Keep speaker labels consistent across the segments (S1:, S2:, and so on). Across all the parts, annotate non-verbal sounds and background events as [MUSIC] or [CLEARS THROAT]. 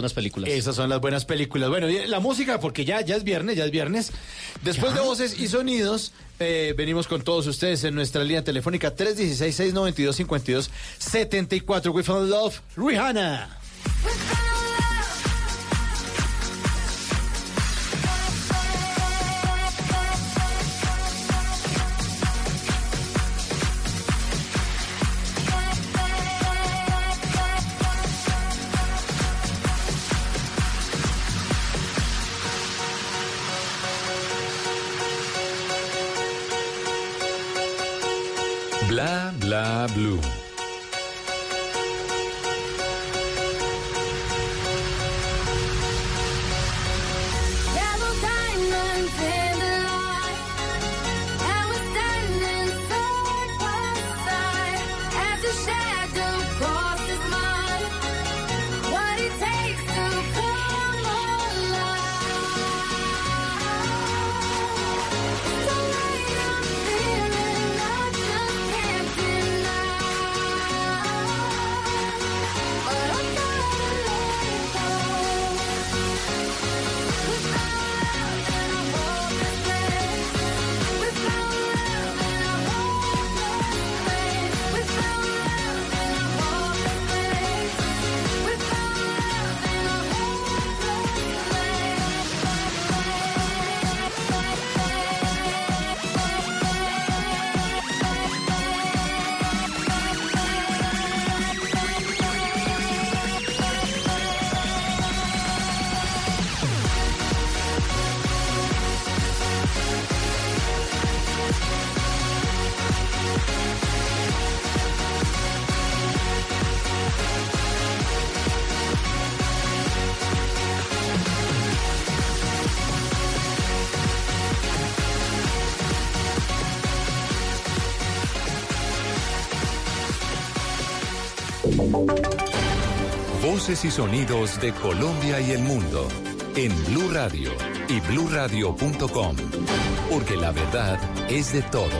S1: Buenas películas.
S2: Esas son las buenas películas. Bueno, la música, porque ya, ya es viernes, ya es viernes. Después de voces y sonidos, eh, venimos con todos ustedes en nuestra línea telefónica 316-692-5274. We found love, Rihanna.
S3: Blue. Y sonidos de Colombia y el mundo en Blue Radio y bluradio.com. Porque la verdad es de todos.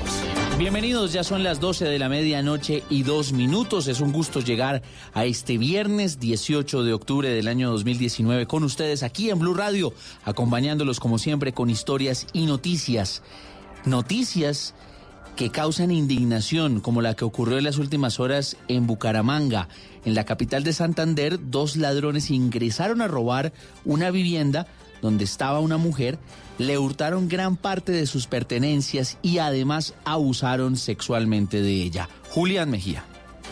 S1: Bienvenidos, ya son las 12 de la medianoche y dos minutos. Es un gusto llegar a este viernes 18 de octubre del año 2019 con ustedes aquí en Blue Radio, acompañándolos como siempre con historias y noticias. Noticias que causan indignación, como la que ocurrió en las últimas horas en Bucaramanga. En la capital de Santander, dos ladrones ingresaron a robar una vivienda donde estaba una mujer, le hurtaron gran parte de sus pertenencias y además abusaron sexualmente de ella. Julián Mejía.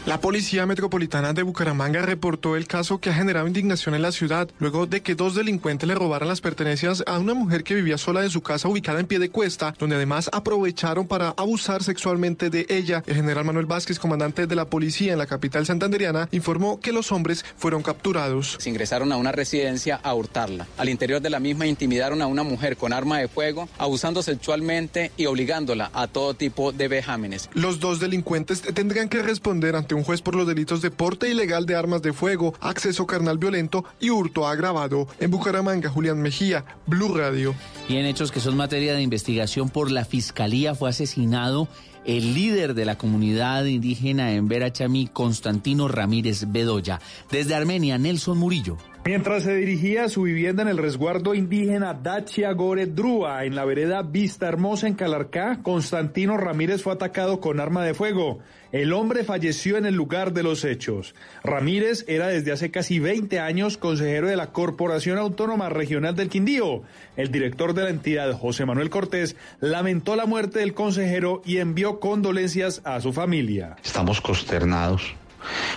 S4: La Policía Metropolitana de Bucaramanga reportó el caso que ha generado indignación en la ciudad luego de que dos delincuentes le robaran las pertenencias a una mujer que vivía sola en su casa ubicada en pie de cuesta, donde además aprovecharon para abusar sexualmente de ella. El general Manuel Vázquez, comandante de la policía en la capital santanderiana, informó que los hombres fueron capturados.
S5: Se ingresaron a una residencia a hurtarla. Al interior de la misma intimidaron a una mujer con arma de fuego, abusando sexualmente y obligándola a todo tipo de vejámenes.
S4: Los dos delincuentes tendrán que responder ante un juez por los delitos de porte ilegal de armas de fuego, acceso carnal violento y hurto agravado. En Bucaramanga, Julián Mejía, Blue Radio.
S1: Y en hechos que son materia de investigación por la Fiscalía fue asesinado el líder de la comunidad indígena en Verachamí, Constantino Ramírez Bedoya. Desde Armenia, Nelson Murillo.
S6: Mientras se dirigía a su vivienda en el resguardo indígena Dachia Gore Drúa, en la vereda Vista Hermosa en Calarcá, Constantino Ramírez fue atacado con arma de fuego. El hombre falleció en el lugar de los hechos. Ramírez era desde hace casi 20 años consejero de la Corporación Autónoma Regional del Quindío. El director de la entidad, José Manuel Cortés, lamentó la muerte del consejero y envió condolencias a su familia.
S7: Estamos consternados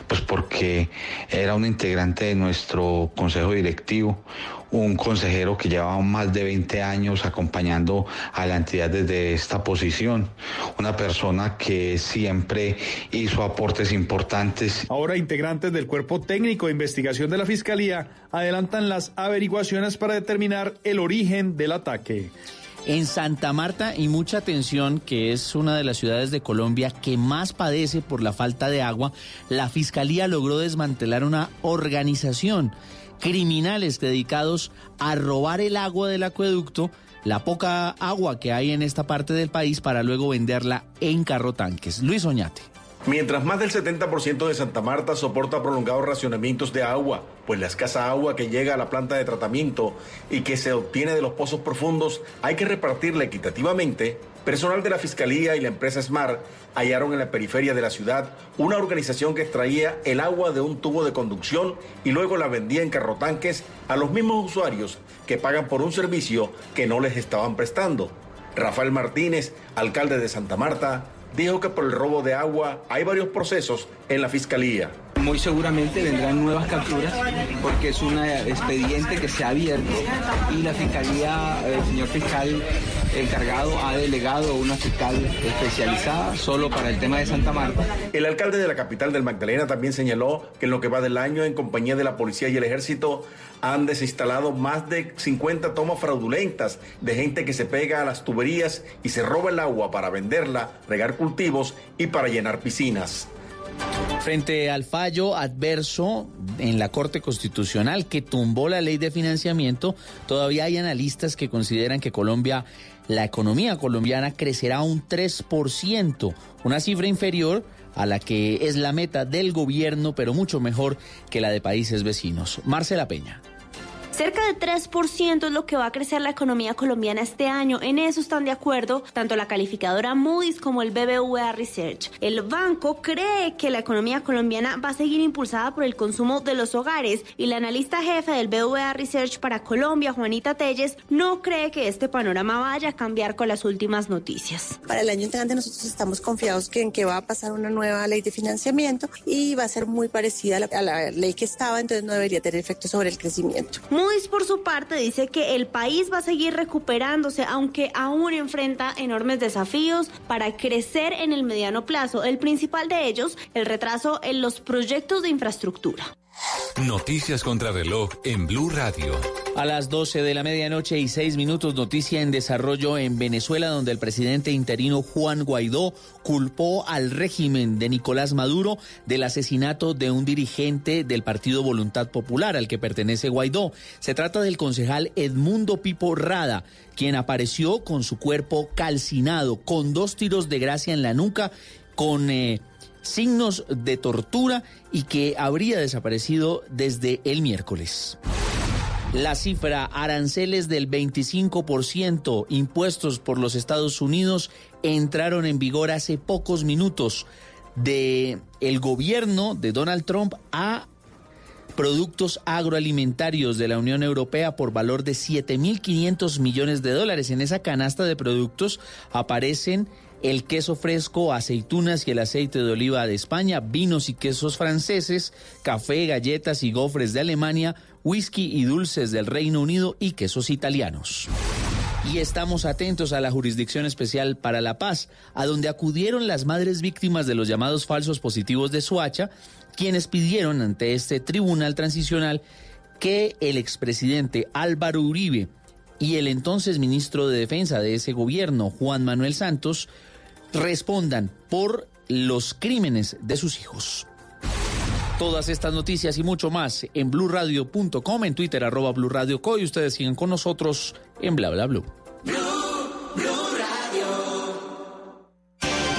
S7: pues porque era un integrante de nuestro consejo directivo, un consejero que llevaba más de 20 años acompañando a la entidad desde esta posición, una persona que siempre hizo aportes importantes.
S6: Ahora integrantes del cuerpo técnico de investigación de la Fiscalía adelantan las averiguaciones para determinar el origen del ataque.
S1: En Santa Marta y mucha atención, que es una de las ciudades de Colombia que más padece por la falta de agua, la Fiscalía logró desmantelar una organización, criminales dedicados a robar el agua del acueducto, la poca agua que hay en esta parte del país para luego venderla en carro tanques. Luis Oñate.
S8: Mientras más del 70% de Santa Marta soporta prolongados racionamientos de agua, pues la escasa agua que llega a la planta de tratamiento y que se obtiene de los pozos profundos hay que repartirla equitativamente, personal de la Fiscalía y la empresa Smart hallaron en la periferia de la ciudad una organización que extraía el agua de un tubo de conducción y luego la vendía en carrotanques a los mismos usuarios que pagan por un servicio que no les estaban prestando. Rafael Martínez, alcalde de Santa Marta, dijo que por el robo de agua hay varios procesos en la fiscalía.
S9: Muy seguramente vendrán nuevas capturas porque es un expediente que se ha abierto y la fiscalía, el señor fiscal encargado ha delegado una fiscal especializada solo para el tema de Santa Marta.
S8: El alcalde de la capital del Magdalena también señaló que en lo que va del año en compañía de la policía y el ejército han desinstalado más de 50 tomas fraudulentas de gente que se pega a las tuberías y se roba el agua para venderla, regar cultivos y para llenar piscinas.
S1: Frente al fallo adverso en la Corte Constitucional que tumbó la ley de financiamiento, todavía hay analistas que consideran que Colombia, la economía colombiana crecerá un 3%, una cifra inferior a la que es la meta del gobierno, pero mucho mejor que la de países vecinos. Marcela Peña.
S10: Cerca de 3% es lo que va a crecer la economía colombiana este año. En eso están de acuerdo tanto la calificadora Moody's como el BBVA Research. El banco cree que la economía colombiana va a seguir impulsada por el consumo de los hogares y la analista jefe del BBVA Research para Colombia, Juanita Telles, no cree que este panorama vaya a cambiar con las últimas noticias.
S11: Para el año entrante nosotros estamos confiados que en que va a pasar una nueva ley de financiamiento y va a ser muy parecida a la, a la ley que estaba, entonces no debería tener efecto sobre el crecimiento.
S10: Moody's, por su parte, dice que el país va a seguir recuperándose, aunque aún enfrenta enormes desafíos para crecer en el mediano plazo. El principal de ellos, el retraso en los proyectos de infraestructura.
S3: Noticias contra reloj en Blue Radio.
S1: A las 12 de la medianoche y 6 minutos, noticia en desarrollo en Venezuela, donde el presidente interino Juan Guaidó culpó al régimen de Nicolás Maduro del asesinato de un dirigente del Partido Voluntad Popular al que pertenece Guaidó. Se trata del concejal Edmundo Pipo Rada, quien apareció con su cuerpo calcinado, con dos tiros de gracia en la nuca, con... Eh, signos de tortura y que habría desaparecido desde el miércoles. La cifra aranceles del 25% impuestos por los Estados Unidos entraron en vigor hace pocos minutos de el gobierno de Donald Trump a productos agroalimentarios de la Unión Europea por valor de 7.500 millones de dólares. En esa canasta de productos aparecen el queso fresco, aceitunas y el aceite de oliva de España, vinos y quesos franceses, café, galletas y gofres de Alemania, whisky y dulces del Reino Unido y quesos italianos. Y estamos atentos a la Jurisdicción Especial para la Paz, a donde acudieron las madres víctimas de los llamados falsos positivos de Suacha, quienes pidieron ante este tribunal transicional que el expresidente Álvaro Uribe y el entonces ministro de Defensa de ese gobierno, Juan Manuel Santos, respondan por los crímenes de sus hijos. Todas estas noticias y mucho más en blurradio.com, en Twitter arroba blurradioco y ustedes siguen con nosotros en bla bla blue.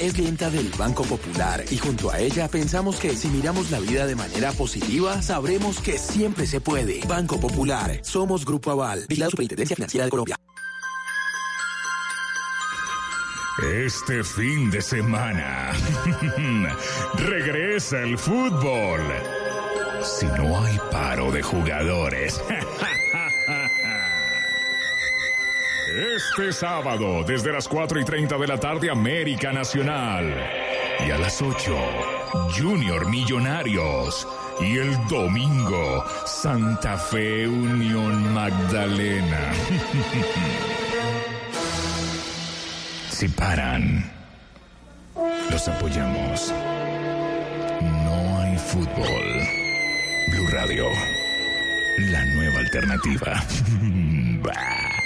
S12: es
S13: clienta del Banco Popular y junto a ella pensamos que si miramos la vida de manera positiva, sabremos que siempre se puede. Banco Popular, somos Grupo Aval, vigilado Superintendencia Financiera de Colombia.
S14: Este fin de semana [LAUGHS] regresa el fútbol. Si no hay paro de jugadores. [LAUGHS] Este sábado, desde las 4 y 30 de la tarde, América Nacional. Y a las 8, Junior Millonarios. Y el domingo, Santa Fe Unión Magdalena. [LAUGHS] Si paran, los apoyamos. No hay fútbol. Blue Radio, la nueva alternativa. [LAUGHS]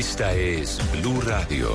S3: Esta es Blue Radio.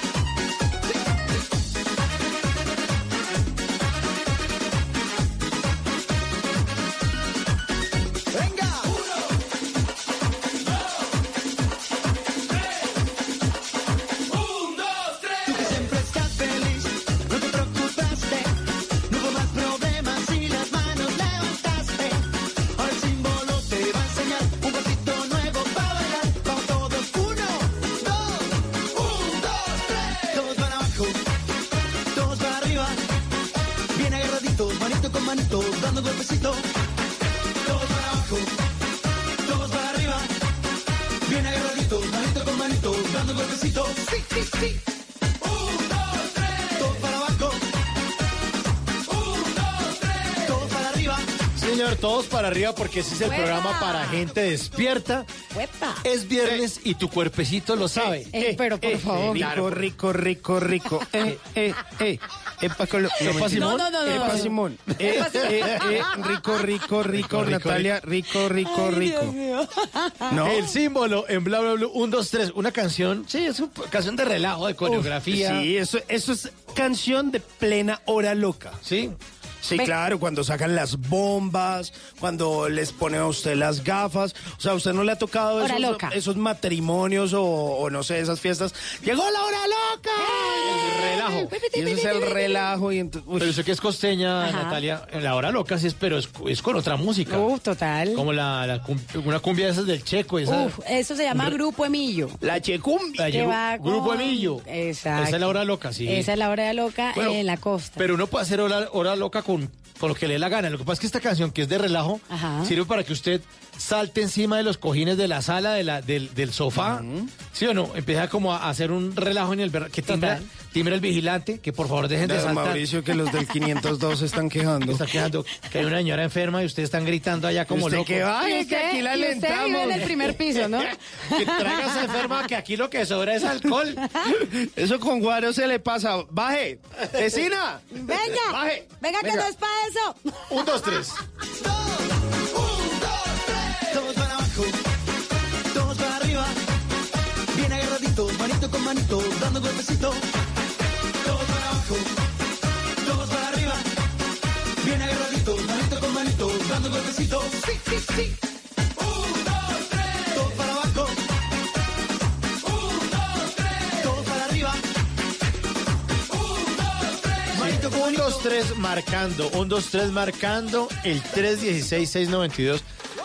S12: para arriba
S2: porque ese es el programa para gente despierta. Es viernes y tu cuerpecito lo sabe.
S15: Eh, pero por favor.
S2: Rico,
S15: rico, rico, rico. [LAUGHS] Eh, eh, eh. Epa, colo-
S2: Epa. Simón. No, no, no,
S15: Epa,
S2: no.
S15: Simón. Eh,
S2: Epa, Simón.
S15: eh, eh, rico, rico, rico,
S2: rico,
S15: Natalia. Rico, rico, rico. [LAUGHS] No.
S2: El símbolo en bla bla bla 1, 2, 3. Una canción, sí, es una canción de relajo, de coreografía.
S15: Sí, eso, eso es canción de plena hora loca.
S2: Sí.
S15: Sí, claro, cuando sacan las bombas, cuando les ponen a usted las gafas. O sea, ¿a usted no le ha tocado esos,
S16: loca.
S15: esos matrimonios o, o no sé, esas fiestas? ¡Llegó la hora loca!
S2: El relajo.
S15: Y eso es el relajo. Y ent- uy.
S2: Pero eso que es costeña,
S16: Ajá.
S2: Natalia, en la hora loca sí es, pero es, es con otra música.
S16: Uf, total.
S2: Como la, una cumbia de esas del checo. Esa,
S16: Uf, eso se llama Grupo Emilio.
S15: La checumbia.
S2: la Grupo Emilio.
S16: Exacto.
S2: Esa es la hora loca, sí.
S16: Esa es la hora loca
S2: Bueno,
S16: en la costa.
S2: Pero uno puede hacer hora, hora loca con, con lo que le dé la gana. Lo que pasa es que esta canción, que es de relajo,
S16: Ajá.
S2: sirve para que usted salte encima de los cojines de la sala, de la, del, del sofá. ¿Sí o no? Empieza como a hacer un relajo en el... ver- Que timbra, timbra el vigilante, que por favor dejen de saltar.
S15: Mauricio, que los del 502 se están quejando.
S2: Está quejando que hay una señora enferma y ustedes están gritando allá como
S15: ¿Usted
S2: locos.
S15: qué va?
S16: Y
S15: Ay, que aquí la
S16: y usted vive
S15: alentamos.
S16: en el primer piso, ¿no? [LAUGHS]
S2: que traigas enferma, que aquí lo que sobra es alcohol. [LAUGHS]
S15: Eso con Guaro se le pasa. ¡Baje! ¡Vecina!
S16: Venga,
S15: Baje.
S16: venga que
S15: Venga.
S16: no es para eso.
S2: Un, dos, tres. [LAUGHS]
S12: manito dando golpecito. Todos para abajo, todos para arriba. Bien agarraditos, manito con manito, dando golpecito. Sí, sí, sí. Un, dos, tres. Todos para abajo. Un, dos, tres. Todos para arriba. Un, dos, tres. Manito con manito.
S2: dos, tres, marcando. Un, dos, tres, marcando. El 316-692.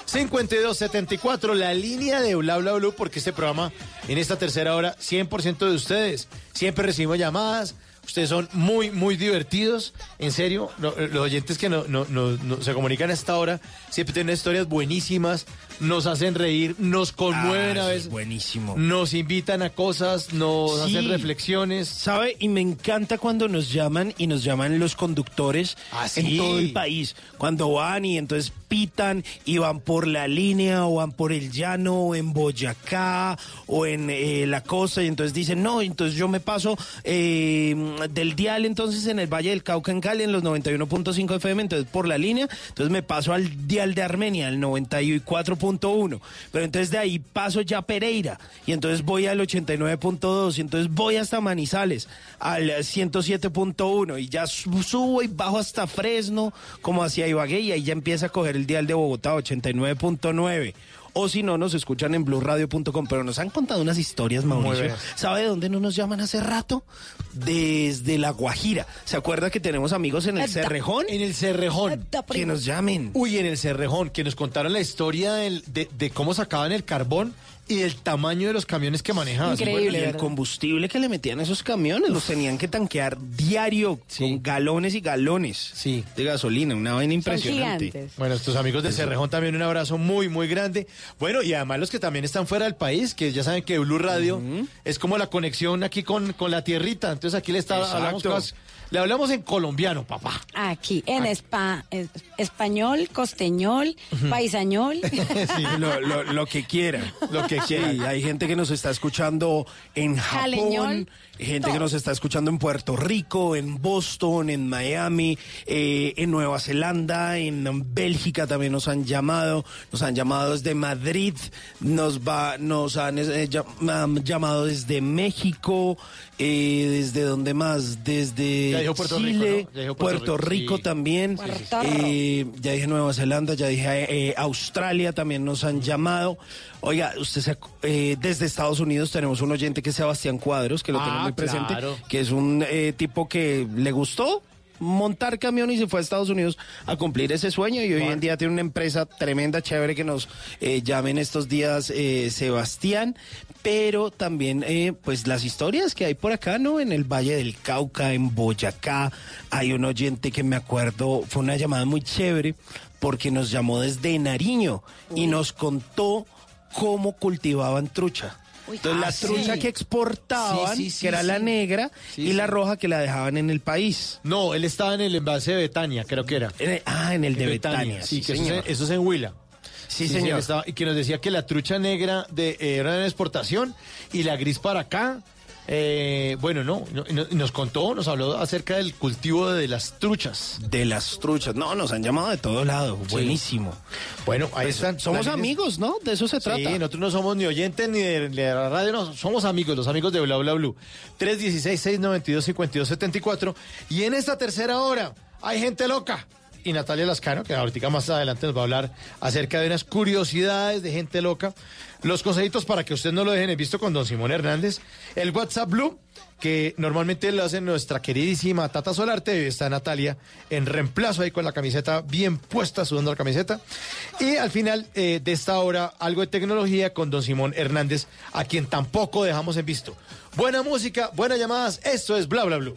S2: 5274, la línea de Bla Bla Blue, porque este programa, en esta tercera hora, 100% de ustedes. Siempre recibimos llamadas. Ustedes son muy, muy divertidos. En serio, lo- los oyentes que no- no- no- se comunican a esta hora siempre tienen historias buenísimas, nos hacen reír, nos conmueven
S15: ah,
S2: a veces.
S15: Buenísimo.
S2: Nos invitan a cosas, nos
S15: sí.
S2: hacen reflexiones.
S15: ¿Sabe? Y me encanta cuando nos llaman y nos llaman los conductores
S2: ah,
S15: en todo el país. Cuando van y entonces pitan y van por la línea o van por el llano o en Boyacá o en eh, la costa y entonces dicen, no, entonces yo me paso eh, del dial entonces en el Valle del Cauca en Cali en los 91.5 FM, entonces por la línea, entonces me paso al dial de Armenia, el 94. 89.1, pero entonces de ahí paso ya Pereira y entonces voy al 89.2 y entonces voy hasta Manizales al 107.1 y ya subo y bajo hasta Fresno como hacia Ibagué y ahí ya empieza a coger el dial de Bogotá 89.9 o si no nos escuchan en blueradio.com pero nos han contado unas historias Mauricio. ¿sabe de dónde no nos llaman hace rato? desde La Guajira ¿se acuerda que tenemos amigos en el Cerrejón?
S2: En el Cerrejón.
S15: que nos llamen
S2: Uy, en el Cerrejón, que nos contaron la historia del- de, de cómo sacaban el carbón y el tamaño de los camiones que manejaban.
S16: Increíble,
S15: y el combustible que le metían a esos camiones, los tenían que tanquear diario con galones y galones
S2: Sí.
S15: de gasolina, una vaina impresionante.
S2: Bueno, estos amigos del Cerrejón también un abrazo muy, muy grande. Bueno, y además los que también están fuera del país, que ya saben que Blue Radio es como la conexión aquí con, con la tierrita. Entonces aquí le, está,
S15: Exacto.
S2: Le hablamos en colombiano, papá.
S16: Aquí, en spa, es- español, costeñol, paisañol. [LAUGHS]
S15: Lo, lo- lo que quiera.
S2: Lo que quiera.
S15: Sí, hay gente que nos está escuchando en Japón,
S16: Jaleñol,
S15: gente que nos está escuchando en Puerto Rico, en Boston, en Miami, eh, en Nueva Zelanda, en Bélgica también nos han llamado, nos han llamado desde Madrid, nos va, nos han eh, llamado desde México, eh, desde dónde más, desde
S2: Rico,
S15: Chile, Puerto,
S2: Puerto Rico,
S15: Rico
S2: sí.
S15: también, eh, ya dije Nueva Zelanda, ya dije eh, Australia, también nos han llamado. Oiga, usted se eh, desde Estados Unidos tenemos un oyente que es Sebastián Cuadros, que lo
S2: Ah,
S15: tenemos muy presente,
S2: claro.
S15: que es un eh, tipo que le gustó montar camión y se fue a Estados Unidos a cumplir ese sueño y hoy en día tiene una empresa tremenda, chévere que nos eh, llamen estos días eh, Sebastián, pero también eh, pues las historias que hay por acá, ¿no? En el Valle del Cauca, en Boyacá, hay un oyente que me acuerdo, fue una llamada muy chévere porque nos llamó desde Nariño y nos contó cómo cultivaban trucha. Entonces la
S2: sí.
S15: trucha que exportaban,
S2: Sí, sí, sí,
S15: que era la
S2: sí.
S15: negra,
S2: Sí,
S15: y
S2: sí.
S15: la roja que la dejaban en el país.
S2: No, él estaba en el envase de Betania, creo que era.
S15: En el- ah, en el de Betania.
S2: Sí, que eso,
S15: señor.
S2: es, eso es en Huila.
S15: Sí, señor.
S2: estaba- y que nos decía que la trucha negra de, eh, era en exportación y la gris para acá. Eh, bueno, no, nos contó, nos habló acerca del cultivo de las truchas.
S15: De las truchas. No, nos han llamado de todos lados. Buenísimo.
S2: Bueno, ahí
S15: Pues,
S2: están.
S15: somos amigos, ¿no? De eso se trata.
S2: Sí, nosotros no somos ni oyentes ni de, de la radio, no, somos amigos, los amigos de Bla Bla Blue. 316-692-5274. Y en esta tercera hora hay gente loca. Y Natalia Lascano, que ahorita más adelante nos va a hablar acerca de unas curiosidades de gente loca. Los consejitos para que ustedes no lo dejen en visto con don Simón Hernández. El WhatsApp Blue, que normalmente lo hace nuestra queridísima Tata Solarte. Está Natalia en reemplazo ahí con la camiseta bien puesta, sudando la camiseta. Y al final eh, de esta hora, algo de tecnología con don Simón Hernández, a quien tampoco dejamos en visto. Buena música, buenas llamadas. Esto es Bla Bla Blue.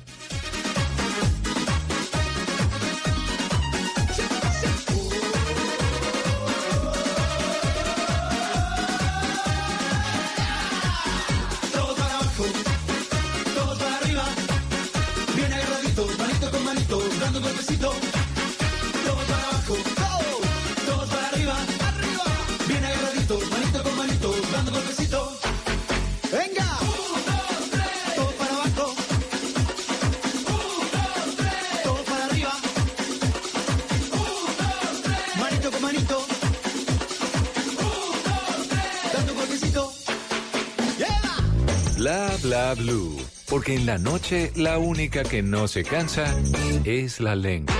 S3: Bla blue. Porque en la noche la única que no se cansa es la lengua.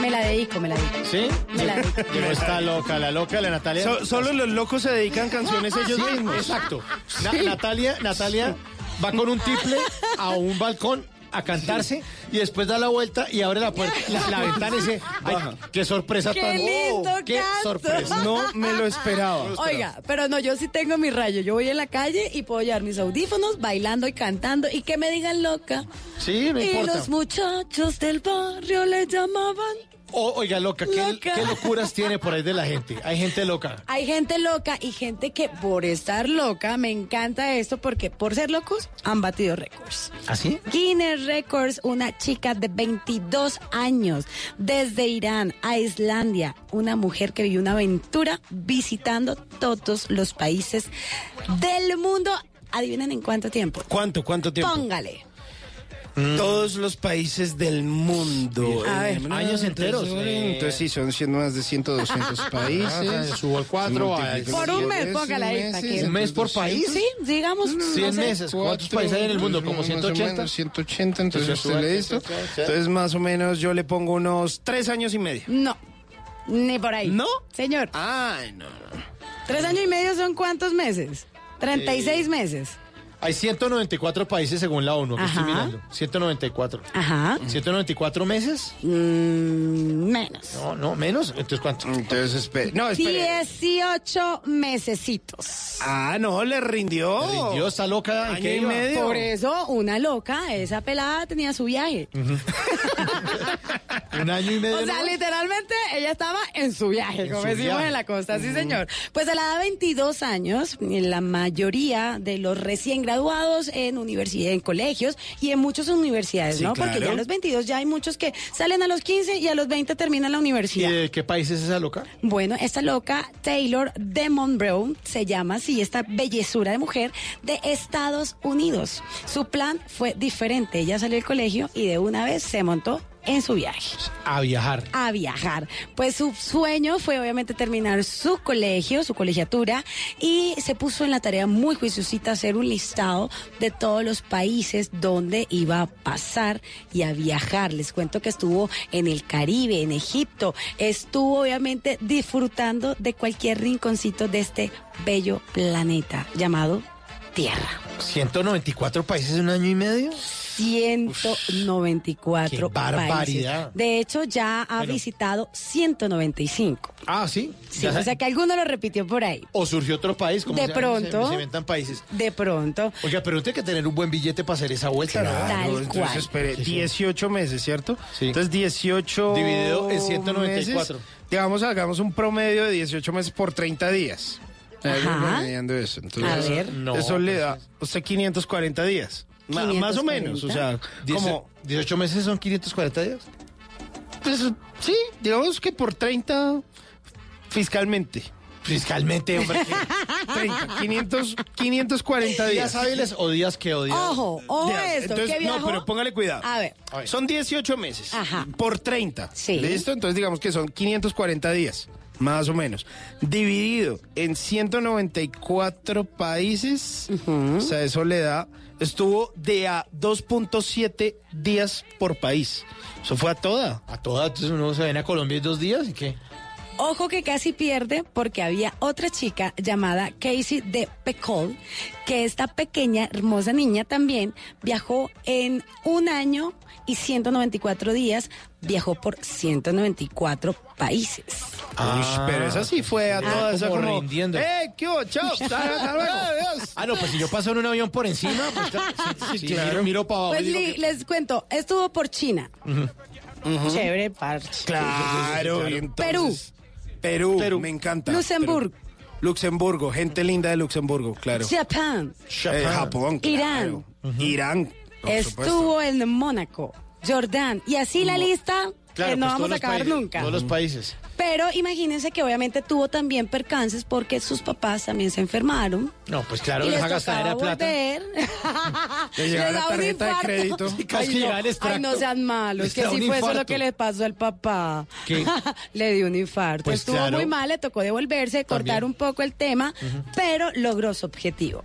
S16: Me la dedico, me la dedico.
S2: ¿Sí?
S16: Me la dedico. [LAUGHS]
S2: Llegó esta loca, la loca la Natalia.
S15: So- solo los locos se dedican canciones ellos
S2: Sí,
S15: mismos.
S2: Exacto. Na- Natalia, Natalia va con un tiple a un balcón a cantarse y después da la vuelta y abre la puerta, la, la ventana y dice, ay, qué sorpresa
S16: Qué
S2: tan
S16: lindo
S2: qué
S16: canto.
S2: sorpresa.
S15: No me lo esperaba.
S16: Oiga, pero no, yo sí tengo mi rayo. Yo voy en la calle y puedo llevar mis audífonos bailando y cantando y que me digan loca.
S2: Sí, no
S16: y
S2: importa.
S16: los muchachos del barrio le llamaban.
S2: O- oiga, loca, ¿qué,
S16: Loca.
S2: qué locuras tiene por ahí de la gente? Hay gente loca.
S16: Hay gente loca y gente que por estar loca, me encanta esto porque por ser locos han batido récords.
S2: ¿Así?
S16: Guinness Records, una chica de 22 años, desde Irán a Islandia, una mujer que vivió una aventura visitando todos los países del mundo. Adivinen en cuánto tiempo.
S15: ¿Cuánto, cuánto tiempo?
S16: Póngale.
S15: Todos los países del mundo.
S16: A ver.
S15: Eh,
S2: Años enteros, eh.
S15: Entonces sí, son siendo más de 100, 200 [LAUGHS] países.
S2: Subo al cuatro,
S15: Se
S2: al-
S15: multiplica
S16: Por un mes,
S15: diez
S16: póngale ahí,
S15: meses,
S2: ¿Un mes por país?
S16: Sí, digamos.
S2: 100
S16: no sé.
S2: meses. ¿Cuántos países hay en el mundo? ¿Como
S15: Más o
S2: 180?
S15: menos 180, entonces
S2: Entonces,
S15: usted le
S2: sube.
S15: Entonces más o menos yo le pongo unos tres años y medio.
S16: No, ni por ahí.
S15: ¿No?
S16: Señor,
S15: Ay, no.
S16: tres años y medio son cuántos meses? 36
S2: Eh,
S16: meses.
S2: Hay 194 países según la ONU, que estoy
S16: Ajá.
S2: mirando. 194.
S16: Ajá.
S2: ¿194 meses?
S16: Mm, menos.
S2: No, no, menos. Entonces, ¿cuánto?
S15: Entonces espere. No, espere.
S16: 18 mesecitos.
S15: Ah, no, le rindió.
S2: Rindió, está loca. ¿en
S15: Año
S2: qué
S15: y medio.
S16: Por eso, una loca, esa pelada tenía su viaje. [LAUGHS]
S2: Un año y medio.
S16: O sea,
S2: ¿no?
S16: literalmente ella estaba en su viaje,
S2: En
S16: como
S2: su
S16: decimos
S2: viaje.
S16: en la costa, sí señor. Pues a la edad de 22 años, la mayoría de los recién graduados en universidades, en colegios y en muchas universidades,
S15: Sí,
S16: ¿no? Porque ya a los 22 ya hay muchos que salen a los 15 y a los 20 terminan la
S2: ¿Y
S16: universidad.
S2: de qué país es esa loca?
S16: Bueno, esta loca, Taylor Demon Brown, se llama así, esta bellezura de mujer de Estados Unidos. Su plan fue diferente. Ella salió del colegio y de una vez se montó en su viaje
S2: A viajar.
S16: a viajar. Pues su sueño fue obviamente terminar su colegio, su colegiatura, y se puso en la tarea muy juiciosita hacer un listado de todos los países donde iba a pasar y a viajar. Les cuento que estuvo en el Caribe, en Egipto, estuvo obviamente disfrutando de cualquier rinconcito de este bello planeta llamado Tierra.
S2: 194 países en un año y medio.
S16: 194
S2: Qué barbaridad.
S16: países. De hecho, ya ha visitado 195.
S2: Ah, sí.
S16: Sí,
S2: Ya
S16: o sea que alguno lo repitió por ahí.
S2: O surgió otro país. Como
S16: De
S2: se-
S16: pronto.
S2: Se, se inventan países.
S16: De pronto.
S2: Oiga, pero usted hay que tener un buen billete para hacer esa vuelta, ¿no?
S16: Tal
S15: entonces
S16: cual.
S15: espere,
S2: Sí, sí.
S15: 18 meses, ¿cierto?
S2: Sí.
S15: Entonces 18
S2: Dividido en 194.
S15: meses, digamos, hagamos un promedio de 18 meses por 30 días.
S16: Ajá.
S15: Eso. Entonces,
S16: A ver.
S2: No,
S15: eso le
S2: pues
S15: da a usted 540 días. Ma- Más o menos, o sea,
S2: 10
S15: como...
S2: 18 meses son 540 días.
S15: Pues, sí, digamos que por 30 fiscalmente.
S2: Fiscalmente, hombre.
S15: 30, 500, 540 días.
S2: ¿Días hábiles o días que odian?
S16: Ojo, ojo
S15: Ya,
S16: esto.
S15: entonces,
S16: ¿Qué viajó?
S15: no, pero póngale cuidado.
S16: A ver.
S15: Son 18 meses.
S16: Ajá.
S15: Por 30.
S16: Sí.
S15: ¿Listo? Entonces digamos que son 540 días. más o menos. Dividido en 194 países, o sea, eso le da, estuvo de a 2.7 días por país. Eso fue a toda.
S2: A toda, entonces uno se viene a Colombia en dos días y qué.
S16: Ojo que casi pierde porque había otra chica llamada Casey de Pecol, que esta pequeña, hermosa niña también viajó en un año y 194 días, viajó por 194 países.
S15: Uy, pero esa sí fue a toda, esa
S2: como
S15: como,
S2: rindiendo.
S15: ¡Eh, qué hubo, chao! hasta luego, [LAUGHS] adiós".
S2: Ah, no, pues si yo paso en un avión por encima, pues [LAUGHS] claro, sí, sí, miro, miro para abajo.
S16: Pues li-
S2: que-
S16: les cuento, estuvo por China. Chévere, parche.
S15: Claro, entonces-
S16: Perú.
S15: Perú, me encanta.
S16: Luxemburgo.
S15: Perú. Luxemburgo, gente linda de Luxemburgo, claro.
S16: Japón.
S15: Eh, Japón, claro.
S16: Irán.
S15: Irán.
S16: Estuvo en Mónaco, Jordán. Y así la lista
S2: Claro,
S16: que no
S2: pues,
S16: vamos a acabar
S2: países,
S16: nunca.
S2: Todos los países.
S16: Pero imagínense que obviamente tuvo también percances porque sus papás también se enfermaron.
S2: No, pues claro,
S16: y les
S2: de
S16: tocaba
S2: plata. [LAUGHS] [LAUGHS]
S15: Le llegaba
S16: Les
S15: la tarjeta de
S16: infarto.
S15: crédito.
S2: Y casi
S16: Ay, no, ay, no sean malos, que si fue eso lo que le pasó al papá.
S2: ¿Qué? [LAUGHS]
S16: le dio un infarto.
S2: Pues
S16: Estuvo
S2: claro.
S16: muy mal, le tocó devolverse, cortar un poco el tema, pero logró su objetivo.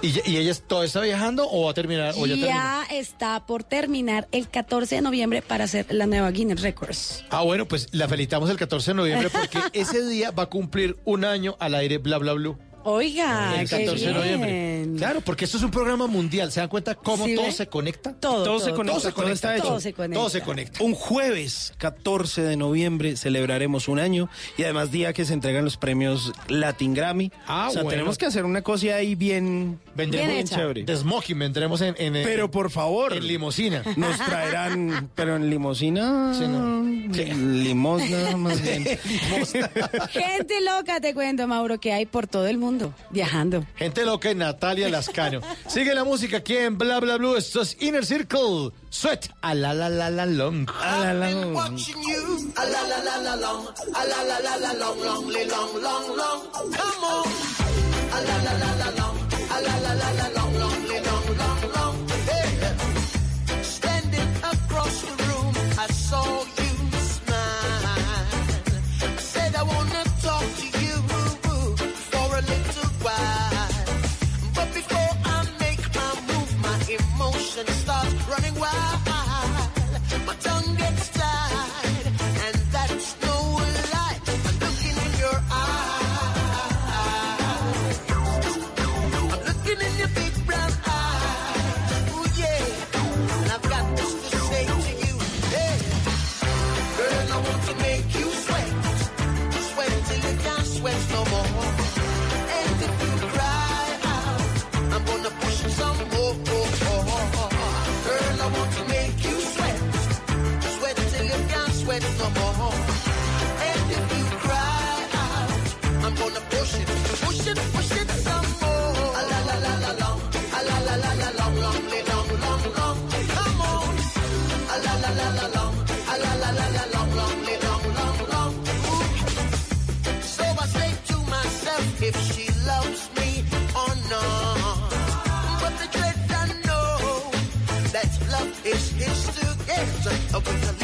S2: ¿Y, ¿Y ella todavía está viajando o va a terminar? O ya, terminó?
S16: Ya está por terminar el 14 de noviembre para hacer la nueva Guinness Records.
S2: Ah, bueno, pues la felicitamos el 14 de noviembre porque ese día va a cumplir un año al aire Bla Bla Blue.
S16: Oiga,
S2: el
S16: qué
S2: 14 de noviembre.
S16: bien.
S2: Claro, porque esto es un programa mundial. ¿Se dan cuenta cómo
S16: ¿Sí
S2: todo
S16: ve?
S2: se conecta?
S16: Todo,
S15: Todo se
S16: todo,
S15: conecta,
S2: todo se
S15: todo está hecho.
S16: Todo se conecta.
S2: Todo se conecta.
S15: Un jueves 14 de noviembre celebraremos un año y además día que se entregan los premios Latin Grammy.
S2: Ah,
S15: o sea,
S2: bueno.
S15: tenemos que hacer una cosa ahí bien,
S2: Vendremos
S16: Bien hecha.
S2: chévere. De smoking vendremos en, en-
S15: Pero por favor,
S2: en limosina.
S15: nos traerán, pero en limosina,
S2: Sí, no.
S15: limosna más bien. [LAUGHS]
S16: Gente loca, te cuento, Mauro, que hay por todo el mundo viajando.
S2: Gente loca en Natalia Lascano. Sigue la música aquí en Bla Bla Blue. Esto es Inner Circle. Sweat. A la la la la long.
S15: A la, la,
S12: you. A la la la la long. A la la la la long, long, long, long, long. Come on. A la la la la long. Emotions start running wild. So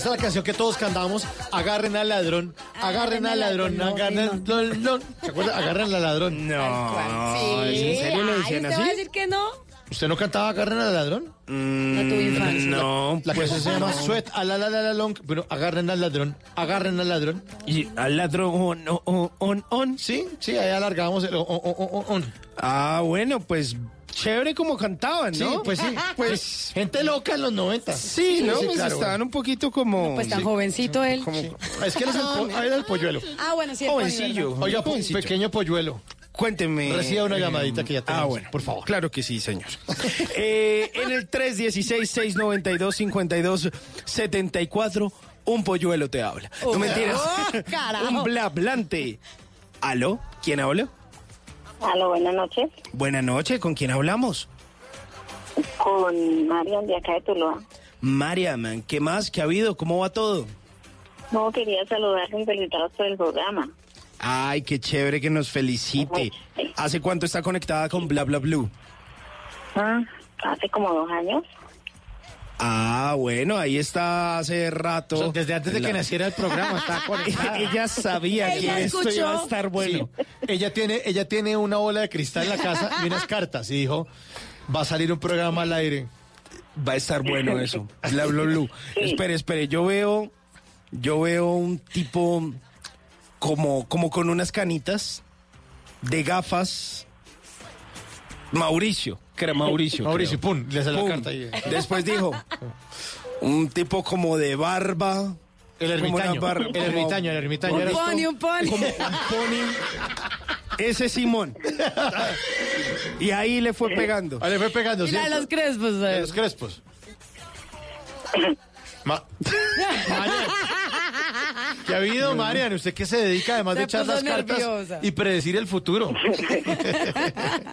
S2: Esta es la canción que todos cantamos. Agarren al ladrón. Agarren al ladrón. Agarren al ladrón. ¿Se acuerdan? Agarren al ladrón.
S15: No,
S16: Sí,
S15: ¿en serio
S16: ay,
S15: decían
S16: ¿usted va a
S15: así?
S16: decir que no?
S2: ¿Usted no cantaba Agarren al ladrón?
S16: No tuve infancia.
S15: Mm, No,
S2: La
S15: pues
S2: canción se llama. Sweat a la la la la long. Bueno, agarren al ladrón, agarren al ladrón.
S15: Y al ladrón on, on, on, on.
S2: Sí, sí, ahí alargábamos el on, on, on, on.
S15: Ah, bueno, pues chévere como cantaban,
S2: Sí,
S15: ¿no?
S2: pues sí. [LAUGHS]
S15: Pues
S2: Gente loca en los 90.
S15: sí, ¿no? pues
S2: claro,
S15: estaban un poquito como...
S16: Pues tan
S15: sí,
S16: jovencito él.
S15: como-
S2: Es que él es el, po- él es el polluelo.
S16: Ah, bueno, sí. el
S15: Jovencillo.
S16: pony,
S2: Oiga, po-
S15: Jovencillo.
S2: pequeño polluelo.
S15: Cuénteme.
S2: Reciba una
S15: eh,
S2: llamadita que ya tenemos,
S15: Ah, bueno.
S2: por favor.
S15: Claro que sí, señor. [LAUGHS] Eh, en el 316-692-5274, un polluelo te habla.
S16: Oh,
S15: no mentiras.
S16: oh, [LAUGHS]
S15: un blablante. ¿Aló? ¿Quién habla?
S17: Aló, buenas noches.
S15: Buenas noches, ¿con quién hablamos?
S17: Con Marian de acá de Tuluá.
S15: Mariam, ¿qué más? ¿Qué ha habido? ¿Cómo va todo?
S17: No, quería saludarlos y felicitarlos por el programa.
S15: Ay, qué chévere que nos felicite. ¿Hace cuánto está conectada con Bla Bla Blue?
S17: Ah, hace como dos años.
S15: Ah, bueno, ahí está hace rato.
S2: O sea, desde antes de
S15: La-
S2: que naciera el programa estaba [LAUGHS] conectada.
S15: Ella sabía
S16: Ella
S15: que esto iba a estar bueno.
S2: Sí. Ella tiene, ella tiene una bola de cristal en la casa y unas cartas y dijo, va a salir un programa al aire.
S15: Va a estar bueno eso. Bla, bla. Espere, espere, yo veo, yo veo un tipo como, como con unas canitas de gafas. Mauricio, era [LAUGHS] Mauricio.
S2: Mauricio,
S15: creo.
S2: pum, le hace la carta ahí.
S15: Después dijo, un tipo como de barba.
S2: El ermitaño,
S15: bar-
S2: el ermitaño, el ermitaño.
S16: Un
S2: era
S16: pony, un pony.
S15: como un pony. Ese Simón. Y ahí le fue pegando.
S2: Ahí le fue pegando,
S16: Y la de
S2: ¿cierto?
S16: los crespos.
S2: De
S16: eh.
S2: los crespos. [LAUGHS] Ma- [LAUGHS] Marian, ¿Qué ha habido, Marian? ¿Usted qué se dedica además de echar las cartas
S16: nerviosa.
S2: y predecir el futuro? [LAUGHS]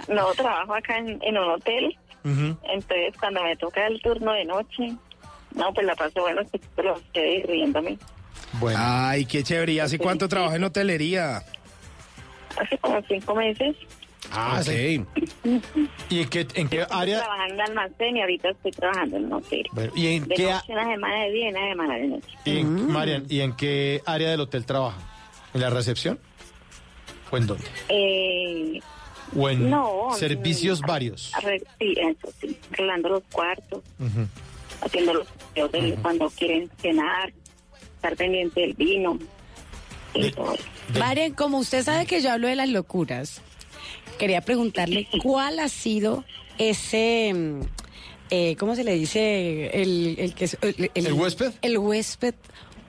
S17: No, trabajo acá en, en un hotel. Entonces, cuando me toca el turno de noche, no, pues la paso bueno, que pero estoy riéndome.
S2: Bueno.
S15: Ay, qué chévere. ¿Y hace cuánto trabaja en hotelería?
S17: Hace como cinco meses.
S2: Ah, sí. ¿Y en qué, en qué
S17: Estoy
S2: área?
S17: trabajando en almacén y ahorita estoy trabajando en un hotel.
S2: Bueno, ¿Y en
S17: De
S2: qué,
S17: noche, una semana de día y una semana de noche.
S2: y en- Marian, ¿y en qué área del hotel trabaja? ¿En la recepción? ¿O en dónde?
S17: Eh,
S2: ¿O en
S17: No,
S2: servicios
S17: mm,
S2: varios?
S17: sí, eso sí, arreglando los cuartos,
S2: Ujú.
S17: haciendo los deseos de cuando quieren cenar, estar pendiente del vino. y todo eso.
S16: Marian, como usted sabe que yo hablo de las locuras, quería preguntarle cuál ha sido ese, mm, eh, ¿cómo se le dice? El, el que es- el,
S2: ¿El huésped?
S16: El huésped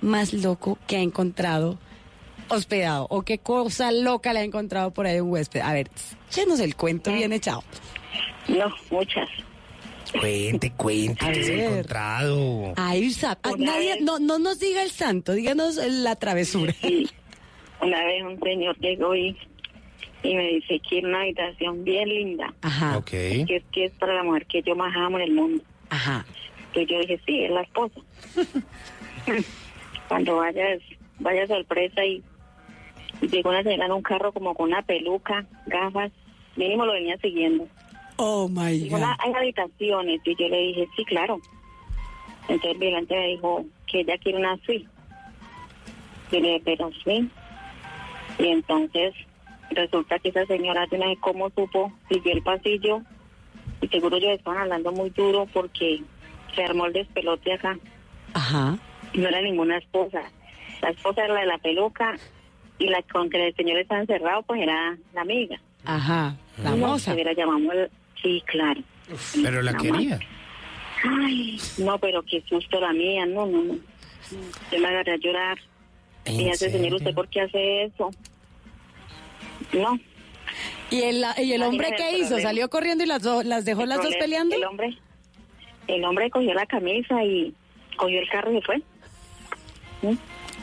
S16: más loco que ha encontrado hospedado o qué cosa loca le ha encontrado por ahí un huésped. A ver, échenos el cuento bien echado.
S17: No, muchas.
S15: Cuente, cuente,
S16: A
S15: ¿qué se ha
S16: ver.
S15: encontrado?
S16: Ay, nadie,
S17: vez-
S16: no, no nos diga el santo, díganos la travesura.
S17: Sí. Una vez un señor llegó y, y me dice que era una habitación bien linda,
S16: Ajá,
S15: Ok.
S17: que es que es para la mujer que yo más amo en el mundo.
S16: ajá.
S17: Entonces yo dije, sí, es la esposa. [LAUGHS] Cuando vayas, vaya sorpresa y, y llegó una señora en un carro como con una peluca, gafas, mínimo lo venía siguiendo.
S16: Oh my God.
S17: "Una- hay habitaciones. Y yo le dije, sí, claro. Entonces el vigilante me dijo que ella quiere una suite. Yo le dije, pero sí. Y entonces resulta que esa señora, yo no sé cómo supo, siguió el pasillo y seguro ellos estaban hablando muy duro porque se armó el despelote acá.
S16: Ajá.
S17: Y no era ninguna esposa. La esposa era la de la peluca y la con que el señor estaba encerrado, pues era la amiga.
S16: Ajá, la
S17: No,
S16: moza.
S17: se la llamamos, el- sí, claro.
S15: Pero la
S17: No,
S15: quería.
S17: Ay, no, pero qué susto la mía, no, no, no. Yo me agarré a llorar.
S15: ¿En
S17: Y ese señor, ¿usted por qué hace eso? No.
S16: ¿Y el, y el hombre qué hizo?
S17: problema.
S16: ¿Salió corriendo y las, do- las dejó
S17: el
S16: las dos peleando?
S17: El hombre, el hombre cogió la camisa y cogió el carro y se fue.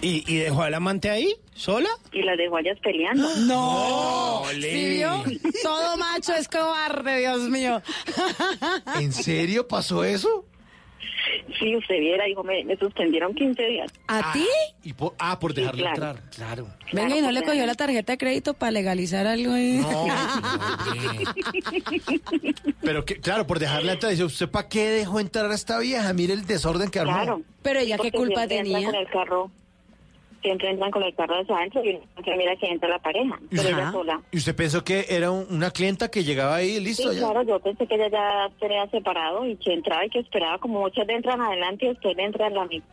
S15: ¿Y, y dejó al amante ahí? ¿Sola?
S17: Y las dejó a ellas peleando. [GASPS]
S16: No. ¿Sí vio? Todo macho es cobarde, Dios mío. [LAUGHS]
S2: ¿En serio pasó eso?
S17: Sí, usted viera, dijo, me, me suspendieron 15 días.
S16: ¿A ti?
S2: Y por, ah, por dejarlo
S17: claro.
S2: entrar. Claro.
S16: Venga, ¿y no le cogió la tarjeta de crédito para legalizar algo ahí? [LAUGHS]
S2: Pero que, claro, por dejarla entrar. Dice, ¿usted para qué dejó entrar a esta vieja? Mire el desorden que armó.
S17: Claro.
S16: Pero ella qué culpa tenía.
S17: Con el carro, siempre entran con el carro hacia adentro y uno siempre mira que entra la pareja, pero ella sola.
S2: ¿Y usted pensó que era un- una clienta que llegaba ahí, listo?
S17: Sí,
S2: ya?
S17: claro, yo pensé que ella ya tenía separado y que entraba y que esperaba como muchos entran adelante y después de entrar la misma.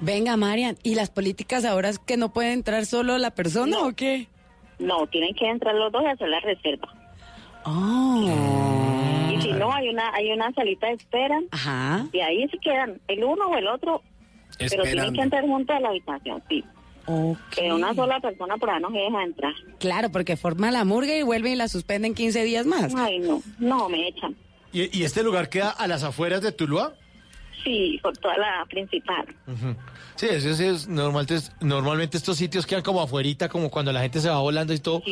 S16: Venga, Marian, ¿y las políticas ahora es que no puede entrar solo la persona o qué?
S17: No, tienen que entrar los dos y hacer la reserva.
S16: Oh.
S17: Y si no, hay una hay una salita de espera
S16: Ajá.
S17: y ahí se quedan el uno o el otro, pero tienen
S16: Esperando.
S17: que entrar juntos a la habitación, sí. Pero una sola persona por ahí no se deja entrar.
S16: Claro, porque forma la murga y vuelven y la suspenden 15 días más.
S17: Ay, no, no, me echan.
S2: ¿Y, y este lugar queda a las afueras de Tuluá?
S17: Sí, por toda la principal.
S2: Sí, eso sí es normalmente, normalmente estos sitios quedan como afuerita, como cuando la gente se va volando y todo.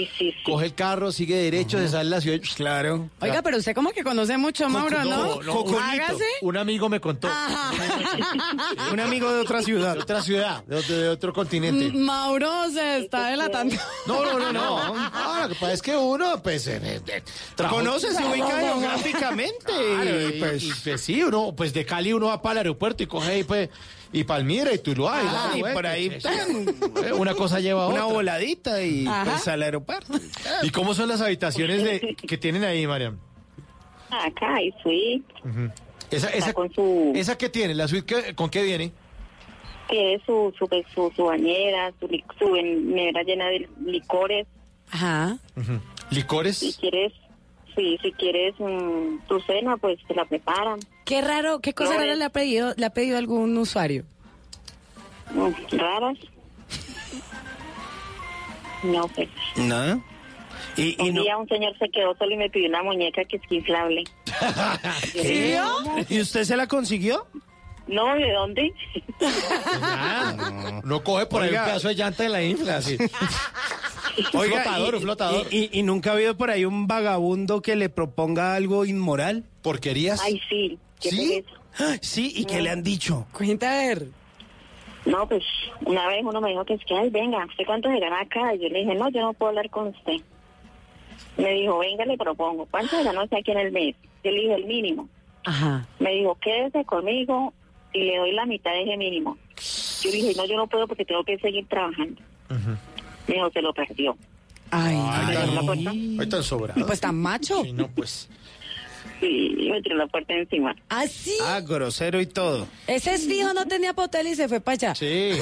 S2: Coge el carro, sigue derecho, se sale de la ciudad. Claro.
S16: Oiga, pero usted como que conoce mucho a Mauro, ¿no? Hágase.
S2: Un amigo me contó. [LAUGHS]
S15: Un amigo de otra ciudad.
S2: De otra ciudad, de, otro- de otro continente.
S16: Mauro se está delatando.
S2: No, no, no, no. Ah, lo que pasa es que uno, pues, eh, eh,
S15: Conoce, se ubica
S2: No, no, no.
S15: geográficamente.
S2: Claro,
S15: y,
S2: y,
S15: pues,
S2: y, pues, sí, uno, pues de Cali uno va para el aeropuerto y coge ahí, pues, y Palmira y Tuluá.
S15: Ah,
S2: y,
S15: y por ahí,
S2: sí, sí. Una cosa lleva a
S15: una
S2: otra.
S15: voladita y
S2: Ajá.
S15: pues al aeropuerto.
S2: ¿Y cómo son las habitaciones de, que tienen ahí, Mariam?
S17: Acá hay suite.
S2: Esa, esa,
S17: con su-
S2: ¿Esa que tiene? ¿La suite con qué viene?
S17: tiene su, su, su, su bañera, su, su nevera llena de licores.
S16: Ajá.
S2: ¿Licores?
S17: Si quieres, sí, si quieres mm, tu cena, pues te la preparan.
S16: Qué raro, qué cosa
S17: No,
S16: rara le ha pedido, le ha pedido algún usuario.
S17: Mm, raras. No, pues.
S15: Nada. Y,
S17: un día un señor se quedó solo y me pidió una muñeca que es inflable. [LAUGHS]
S15: ¿Qué? ¿Y usted se la consiguió?
S17: No, ¿de dónde? [LAUGHS]
S2: No coge por ahí
S15: Oiga.
S2: un pedazo de llanta de la infla, así. [LAUGHS]
S15: Oiga,
S2: flotador,
S15: y,
S2: flotador.
S15: Y, y- y nunca ha habido por ahí un vagabundo que le proponga algo inmoral?
S2: ¿Porquerías?
S17: Ay, sí. ¿Qué
S15: ¿Sí? Sí, ¿y qué le han dicho?
S16: Cuenta a ver.
S17: No, pues una vez uno me dijo que es que, ay, venga, ¿usted cuánto se gana acá? Y yo le dije, no, yo no puedo hablar con usted. Me dijo, venga, le propongo. ¿Cuánto se gana usted aquí en el mes? Yo le dije, el mínimo.
S16: Ajá.
S17: Me dijo, quédese conmigo y le doy la mitad de ese mínimo. Yo dije, no, yo no puedo porque tengo que seguir trabajando. Me dijo, se lo perdió.
S16: Ay,
S17: la puerta.
S2: Ay, tan sobrado.
S16: Pues tan macho.
S2: Sí, no, pues.
S17: Sí, me tiró la puerta encima.
S16: ¿Ah, sí?
S15: Ah, grosero y todo.
S16: Ese es fijo, no tenía pa' hotel y se fue para allá.
S2: Sí.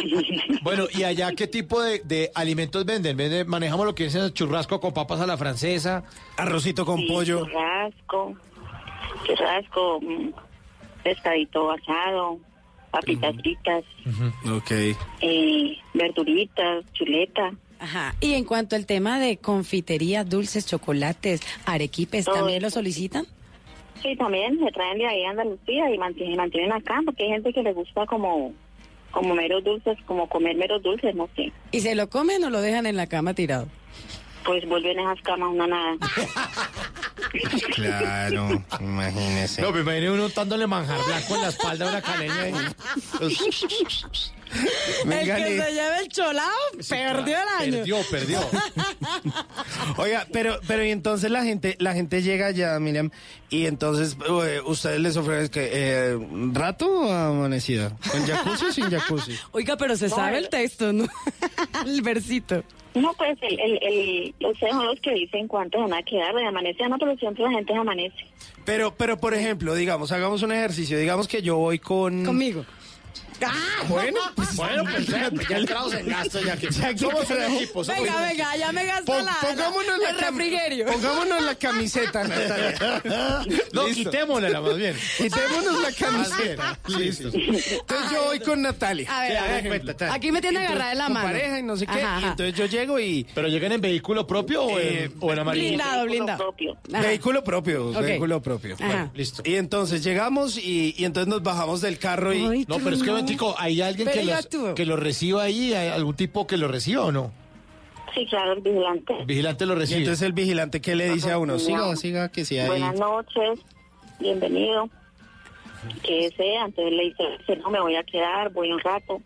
S2: [LAUGHS] bueno, ¿y allá qué tipo de, de alimentos venden? ¿Venden? Manejamos lo que dicen el churrasco con papas a la francesa.
S15: Arrocito con
S17: Sí,
S15: pollo.
S17: Churrasco, churrasco, mm, pescadito asado, papitas fritas,
S15: Ok.
S17: eh, verduritas, chuleta.
S16: Ajá. Y en cuanto al tema de confitería, dulces, chocolates, arequipes, ¿también lo solicitan?
S17: Sí, también se traen de ahí a Andalucía y mantienen, mantienen acá porque hay gente que le gusta como, como meros dulces, como comer meros dulces, no sé.
S16: ¿Y se lo comen o lo dejan en la cama tirado?
S17: Pues vuelven esas camas una nada. [LAUGHS]
S15: Claro, imagínese.
S2: No, me imagino uno untándole manjar blanco en la espalda a una caleña. [LAUGHS]
S16: el que se lleve el cholao perdió el año.
S2: Perdió, perdió. [LAUGHS]
S15: Oiga, pero, pero y entonces la gente, la gente llega allá, Miriam, y entonces eh, ustedes les ofrecen que eh, rato o amanecida, con jacuzzi o sin jacuzzi. [LAUGHS]
S16: Oiga, pero se sabe
S17: el-
S16: el texto, ¿no? [LAUGHS] el versito.
S17: No, pues el, el, el, ustedes son los que dicen cuánto van a quedar de amanece, no, pero siempre la gente amanece.
S15: Pero, pero por ejemplo, digamos, hagamos un ejercicio, digamos que yo voy con
S16: Conmigo.
S15: Ah, bueno, [LAUGHS] pues,
S2: Bueno, pues ya, entrados en gasto, ya que
S15: Ya que
S2: somos un equipo. somos
S16: Venga,
S2: un
S16: venga, ya me gasté la,
S15: pongámonos la
S16: el
S15: cam-
S16: refrigerio.
S15: Pongámonos la camiseta, [LAUGHS] Natalia.
S2: No, quitémosla más bien.
S15: Quitémonos la
S2: Más
S15: camiseta.
S2: Listo.
S15: Entonces yo voy con Natalia.
S16: A ver, a ver.
S15: cuenta, tal.
S16: Aquí me tiene agarrada de la mano.
S15: pareja y no sé qué.
S16: Ajá,
S15: Y
S16: ajá.
S15: entonces yo llego y
S2: ¿Pero llegan en vehículo propio o,
S15: Eh,
S2: en, o en amarillo?
S16: Blindado, blindado.
S15: Vehículo propio, vehículo propio. Bueno, listo. Y entonces llegamos y, y entonces nos bajamos del carro y...
S16: Ay,
S2: No, pero es que, Ventico, ¿hay alguien que, los, que lo reciba ahí? ¿Hay algún tipo que lo reciba o no?
S17: Sí, claro, el vigilante.
S2: El vigilante lo
S15: y
S2: recibe.
S15: entonces el vigilante, ¿qué le dice a uno? Siga, siga, que sí hay...
S17: Buenas noches, bienvenido. Que sea, entonces le dice, dice, no me voy a quedar, voy un rato.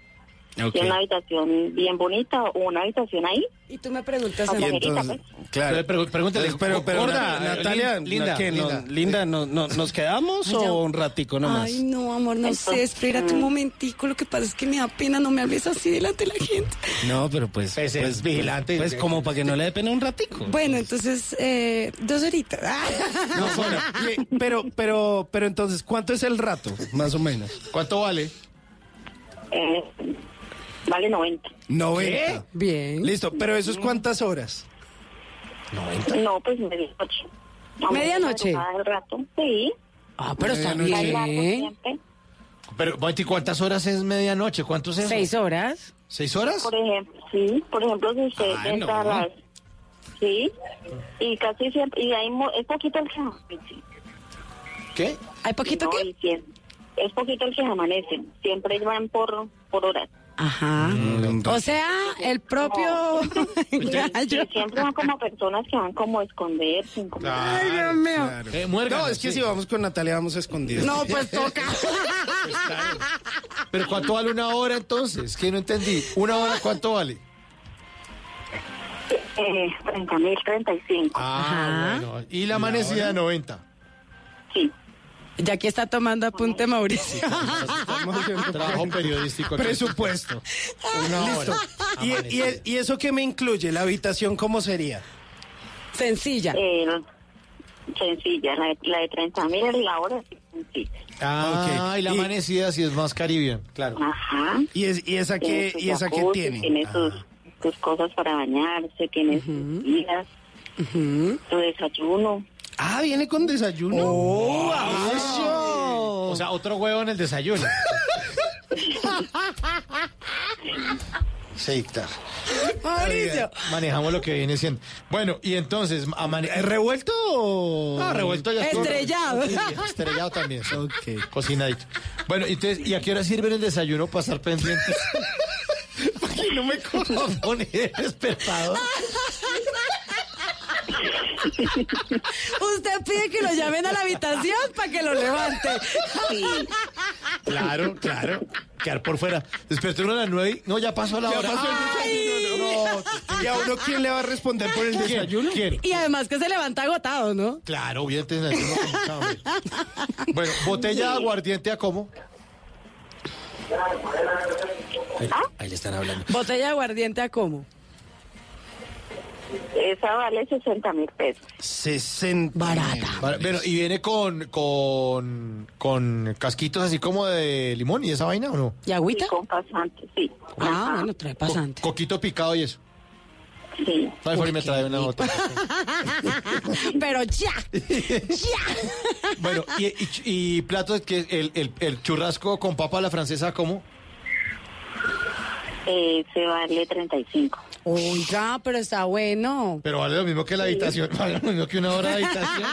S15: Ok.
S17: Tiene una habitación bien bonita o una habitación ahí.
S16: Y tú me preguntas
S17: a
S15: Y entonces, claro.
S2: Pero, pregúntale,
S15: Entonces, pero, pero
S2: gorda,
S15: Na- Natalia,
S2: lin- linda,
S15: ¿qué, no-
S2: linda.
S15: linda, no- no- ¿nos quedamos
S16: Ay,
S15: o un ratico nomás?
S16: Ay, no, amor, no sé, espérate un momentico. Lo que pasa es que me da pena, no me hables así delante de la gente.
S15: No, pero pues,
S2: Pues,
S15: pues,
S2: es vigilante.
S15: Pues como para que no le dé pena un ratico.
S16: Bueno, entonces, eh, dos horitas. [LAUGHS]
S15: No, bueno, y- pero, pero, pero entonces, ¿cuánto es el rato, más o menos?
S2: ¿Cuánto vale?
S17: Eh, vale 90.
S15: 90.
S16: Bien.
S15: Listo, pero eso es cuántas horas?
S17: No, pues medianoche. A
S16: ¿Medianoche?
S17: del rato, sí.
S16: Ah, pero está bien.
S2: Pero, Monty, ¿cuántas horas es medianoche? ¿Cuántos es?
S16: Seis horas.
S2: ¿Seis horas?
S17: Por ejemplo, sí, por ejemplo, si usted
S2: Ah,
S17: entra
S2: no.
S17: a las... Sí, y casi siempre, y hay mo- es poquito el que amanece.
S2: ¿Qué?
S16: ¿Hay poquito
S17: No,
S16: qué?
S17: Es poquito el que amanecen, siempre van por, por horas.
S16: Ajá. O sea, el propio gallo. [LAUGHS]
S17: Siempre van como personas que van como a esconderse, como...
S16: Ay, Dios mío.
S2: Eh, muérganos,
S15: No, es que
S2: sí.
S15: si vamos con Natalia vamos escondidos.
S16: No, pues [LAUGHS] toca.
S2: Pero ¿cuánto vale una hora entonces? Que no entendí. ¿Una hora cuánto vale?
S17: Eh, 30 mil, 35.
S2: Ah, bueno. Y la amanecida de 90.
S17: Sí.
S16: Ya aquí está tomando apunte Mauricio. [LAUGHS]
S2: Trabajo periodístico. aquí.
S15: Presupuesto.
S2: Una
S15: Listo.
S2: hora.
S15: ¿Y, y, y eso qué me incluye? ¿La habitación cómo sería?
S16: Sencilla.
S17: Eh, sencilla, la de, la de 30 mil la hora es sencilla.
S2: Ah,
S15: Ok.
S2: y la
S15: Y-
S2: amanecida sí es más Caribbean, claro.
S17: Ajá.
S15: ¿Y, es, y esa
S17: su
S15: y esa
S17: jacuzzi,
S15: tiene?
S17: Tiene sus, sus cosas para bañarse, tiene sus guías, su desayuno.
S15: Ah, viene con desayuno.
S2: Oh, O sea, otro huevo en el desayuno. Claro.
S16: Mauricio.
S2: Manejamos lo que viene siendo. Bueno, y entonces, amane-
S15: ¿Es revuelto o...?
S2: No, revuelto ya estuvo.
S16: Estrellado.
S2: Sí, estrellado también. sí.
S15: Ok.
S2: Cocinadito. Bueno, entonces, ¿y a qué hora sirven el desayuno para estar pendientes? [LAUGHS] Porque no me cojo [LAUGHS] poner despertado. [LAUGHS]
S16: Usted pide que lo llamen a la habitación para que lo levante.
S2: Claro, claro. Quedar por fuera. Desperté uno a las nueve y... No, ya pasó la
S15: Ya
S2: hora.
S15: pasó el desayuno, no. ¿Y a uno quién le va a responder por el desayuno?
S2: ¿Quién?
S16: Y además que se levanta agotado, ¿no?
S2: Claro, bien, te. Bueno, botella de aguardiente a cómo? Ahí, ahí le están hablando.
S16: Botella de aguardiente a cómo.
S17: Esa vale 60 mil pesos.
S15: 60.
S16: Barata.
S2: Vale, Bueno, y viene con, con, con casquitos así como de limón y esa vaina o no?
S16: ¿Y agüita?
S17: Y con pasante, sí.
S16: Ah, bueno, trae pasante.
S2: Coquito picado y eso.
S17: Sí.
S2: No, mejor y me trae una botella. [LAUGHS]
S16: Pero ya, ya.
S2: Bueno, y, y, y platos que el, el, el churrasco con papa a la francesa, ¿cómo?
S17: Eh, se vale 35.
S16: Oiga, pero está bueno.
S2: Pero vale lo mismo que la habitación, [LAUGHS] vale lo mismo que una hora de habitación. [LAUGHS]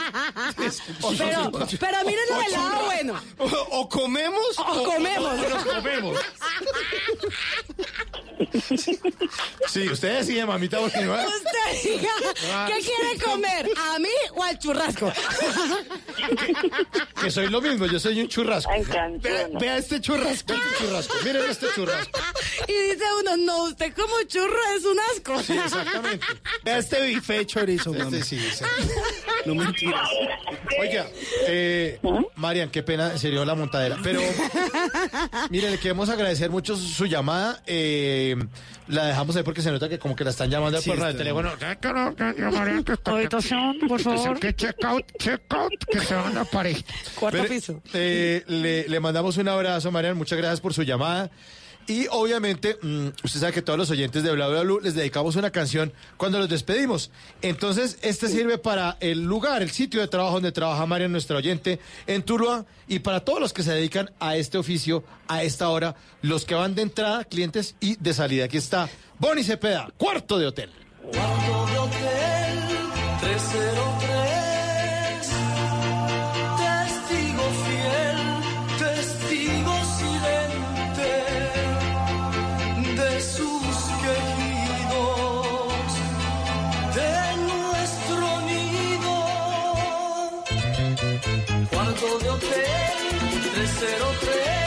S16: Pero, pero miren lo del lado bueno.
S15: O, o comemos
S16: O comemos.
S2: O nos comemos. Sí, usted decide, mamita, porque no
S16: Usted diga, ¿qué quiere comer? ¿A mí o al churrasco?
S2: que soy lo mismo, yo soy un churrasco.
S17: Ay,
S15: Vea, vea este churrasco.
S2: Este churrasco, miren este churrasco.
S16: Y dice uno, no, usted como churro es un asco.
S2: Sí, exactamente.
S15: Vea [LAUGHS] este bife chorizo, mamá.
S2: Este sí, sí. [LAUGHS]
S15: No mentiras.
S2: Oiga, eh, Marian, qué pena, en serio, la montadera. Pero, mire, le queremos agradecer mucho su, su llamada. Eh, la dejamos ahí porque se nota que como que la están llamando
S15: Sí, está
S2: teléfono.
S16: Habitación, por favor.
S2: Que check out, check out, que se van a pareja.
S16: Cuarto piso.
S2: eh, le, le mandamos un abrazo, Marian. Muchas gracias por su llamada. Y obviamente, mm, usted sabe que todos los oyentes de Bla Bla Blue les dedicamos una canción cuando los despedimos. Entonces, este sirve para el lugar, el sitio de trabajo donde trabaja Marian, nuestra oyente, en Tuluá, y para todos los que se dedican a este oficio a esta hora, los que van de entrada, clientes y de salida. Aquí está Bonnie Cepeda, cuarto de hotel.
S12: Cuarto de hotel 303 Cuarto de hotel 303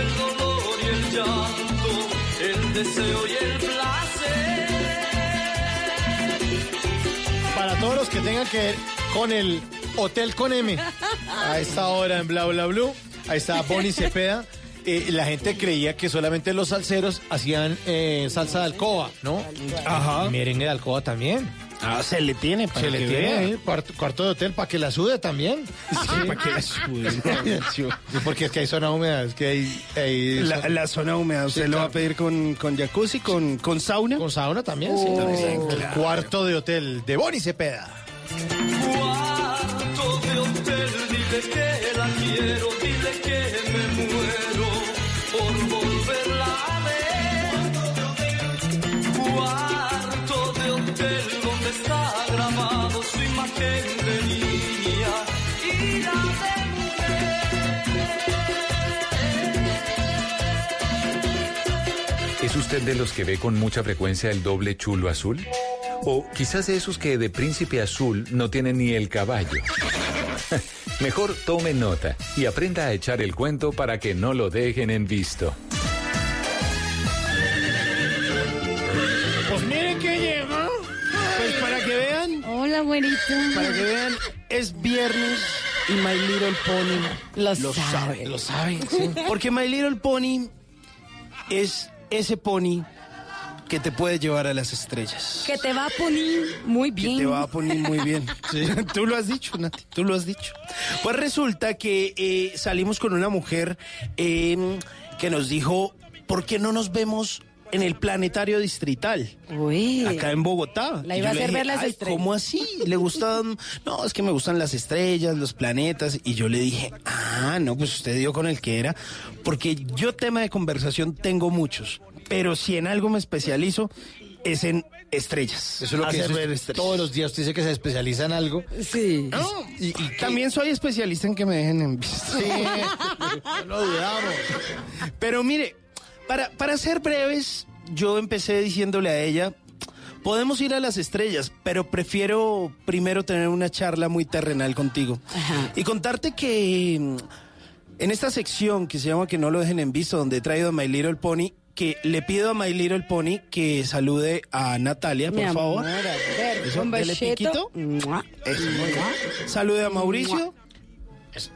S12: el dolor y el llanto, el deseo y el placer.
S2: Para todos los que tengan que ver con el Hotel con M, a esta hora en Bla Bla Blue, ahí está Bonnie Cepeda. Eh, la gente creía que solamente los salseros hacían eh, salsa de alcoba, ¿no?
S15: Ajá.
S2: Merengue de alcoba también.
S15: Ah, se le tiene para
S2: Se le
S15: que
S2: tiene
S15: vea.
S2: ahí, cuarto, cuarto de hotel para que la sude también. [LAUGHS]
S15: para que la sude.
S2: Sí, Porque es que hay zona húmeda, es que hay... hay
S15: La, la zona húmeda, ¿usted lo va a pedir con, con jacuzzi, con, con sauna?
S2: Con sauna también, sí.
S15: Oh,
S2: también. El
S15: claro.
S2: Cuarto de hotel de Bonnie Cepeda.
S12: Cuarto de hotel, dile que la quiero,
S3: usted de los que ve con mucha frecuencia el doble chulo azul? O quizás de esos que de príncipe azul no tienen ni el caballo. [LAUGHS] Mejor tome nota y aprenda a echar el cuento para que no lo dejen en visto.
S15: Pues miren que llega. Pues para que vean.
S16: Hola, güerito.
S15: Para que vean, es viernes y My Little Pony
S16: Lo
S15: sabe.
S16: sabe.
S15: Lo sabe, sí. Porque My Little Pony es ese pony que te puede llevar a las estrellas.
S16: Que te va a poner muy bien.
S15: Te va a poner muy bien. [LAUGHS] [LAUGHS] Tú lo has dicho, Nati, tú lo has dicho. Pues resulta que eh, salimos con una mujer eh, que nos dijo, ¿por qué no nos vemos en el planetario distrital?
S16: Uy.
S15: Acá en Bogotá.
S16: La iba a hacer
S15: dije,
S16: ver las
S15: "Ay,
S16: estrellas".
S15: ¿Cómo así? ¿Le gustan? [LAUGHS] No, es que me gustan las estrellas, los planetas. Y yo le dije, ah, no, pues usted dio con el que era. Porque yo tema de conversación tengo muchos. Pero si en algo me especializo, es en estrellas.
S2: Eso es lo que
S15: Hacer
S2: dice
S15: ver estrellas.
S2: todos los días usted dice que se especializa en algo.
S16: Sí.
S15: No, y, también soy especialista en que me dejen en [LAUGHS] visto.
S2: Sí, [LAUGHS] no lo dudamos.
S15: Pero mire, para, para ser breves, yo empecé diciéndole a ella, podemos ir a las estrellas, pero prefiero primero tener una charla muy terrenal contigo. Y contarte que mm, en esta sección que se llama Que no lo dejen en visto, donde he traído a My Little Pony, que le pido a My Little Pony que salude a Natalia, por
S16: Mi
S15: favor.
S16: amor, a ver,
S15: Eso,
S16: un
S15: dele
S16: besito.
S15: piquito. Eso, muy bien. Salude a Mauricio.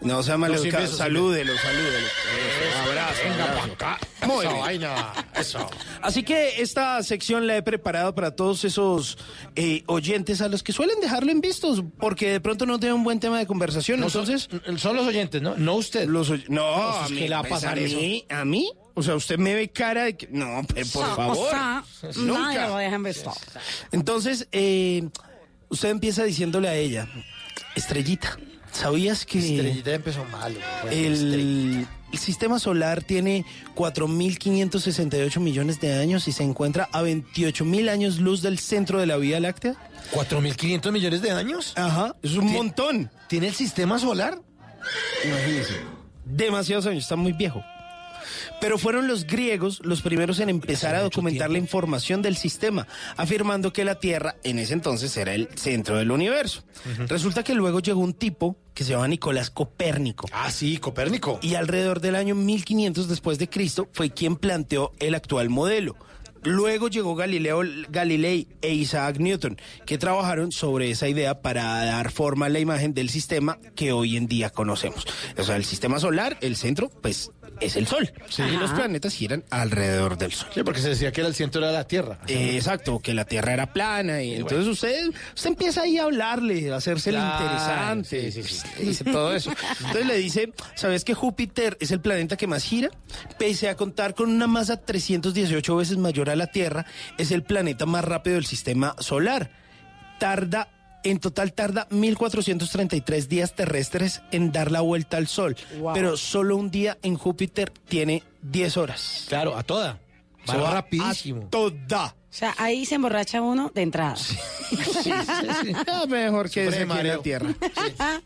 S15: No sea
S2: No,
S15: maleducado, salúdelo, salúdelo. Abrazo,
S2: Venga
S15: abrazo.
S2: acá.
S15: Muy
S2: Esa
S15: bien.
S2: vaina, eso.
S15: Así que esta sección la he preparado para todos esos eh, oyentes a los que suelen dejarlo en vistos, porque de pronto no tienen un buen tema de conversación.
S2: No, son-
S15: entonces,
S2: Son los oyentes, ¿no? No usted.
S15: los oy- no,
S2: Pues
S15: a mí,
S2: que le va a
S15: pues,
S2: pasar
S15: a mí, a mí, o sea, usted me ve cara de que no, eh, por
S16: O
S15: favor,
S16: sea,
S15: nunca.
S16: nadie lo deja en visto.
S15: Entonces, eh, usted empieza diciéndole a ella, Estrellita, ¿sabías que
S2: Estrellita empezó malo.
S15: el, el sistema solar tiene 4.568 millones de años y se encuentra a 28.000 años luz del centro de la Vía Láctea?
S2: ¿4.500 millones de años?
S15: Ajá, es un montón.
S2: ¿Tiene el sistema solar?
S15: Imagínese. Demasiados años, está muy viejo. Pero fueron los griegos los primeros en empezar a documentar la información del sistema, afirmando que la Tierra en ese entonces era el centro del universo. Resulta que luego llegó un tipo que se llama Nicolás Copérnico.
S2: Ah, sí, Copérnico.
S15: Y alrededor del año 1500 después de Cristo fue quien planteó el actual modelo. Luego llegó Galileo Galilei e Isaac Newton, que trabajaron sobre esa idea para dar forma a la imagen del sistema que hoy en día conocemos. O sea, el sistema solar, el centro, pues es el Sol. Y los planetas giran alrededor del Sol.
S2: Sí, porque se decía que era el centro de la Tierra.
S15: Eh, exacto, que la Tierra era plana y entonces usted, usted empieza ahí a hablarle, a hacerse el
S2: Claro,
S15: interesante,
S2: sí, sí, sí. [LAUGHS]
S15: le dice todo eso. Entonces le dice, ¿sabes que Júpiter es el planeta que más gira? Pese a contar con una masa 318 veces mayor a la Tierra, es el planeta más rápido del sistema solar. Tarda en total tarda 1433 días terrestres en dar la vuelta al Sol,
S16: Wow.
S15: pero solo un día en Júpiter tiene 10 horas.
S2: Claro, a toda.
S15: Se
S2: Va
S15: va
S2: rapidísimo.
S15: a toda.
S16: O sea, ahí se emborracha uno de entrada.
S15: Ah, [LAUGHS] [LAUGHS] mejor que
S2: Sufre
S15: ese
S2: de
S15: aquí en la Tierra. [LAUGHS]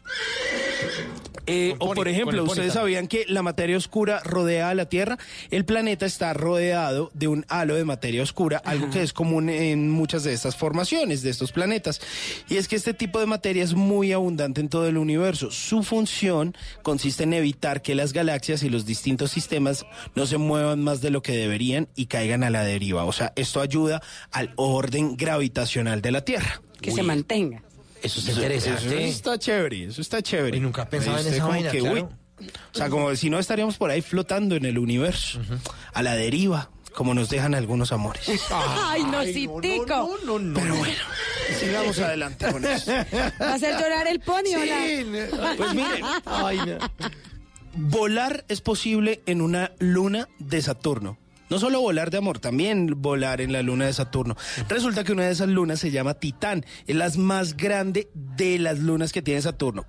S15: Eh, o
S2: Pony,
S15: por ejemplo, ustedes sabían que la materia oscura rodea a la Tierra. El planeta está rodeado de un halo de materia oscura, algo que es común en muchas de estas formaciones de estos planetas. Y es que este tipo de materia es muy abundante en todo el universo. Su función consiste en evitar que las galaxias y los distintos sistemas no se muevan más de lo que deberían y caigan a la deriva. O sea, esto ayuda al orden gravitacional de la Tierra.
S16: Que se mantenga.
S2: Eso es
S15: Eso,
S2: interesante.
S15: está chévere, eso está chévere.
S2: Y nunca pensaba en
S15: Usted
S2: esa vaina,
S15: que,
S2: claro.
S15: uy, o sea, como si no estaríamos por ahí flotando en el universo, a la deriva, como nos dejan algunos amores. [LAUGHS]
S16: Ay, no, sí, tico.
S2: No, no,
S15: Pero bueno, sigamos adelante con eso. [LAUGHS]
S16: ¿Va a hacer llorar el pony o la-
S15: Pues mire, [LAUGHS]
S2: Ay, no.
S15: volar es posible en una luna de Saturno. No solo volar de amor, también volar en la luna de Saturno. Resulta que una de esas lunas se llama Titán. Es la más grande de las lunas que tiene Saturno.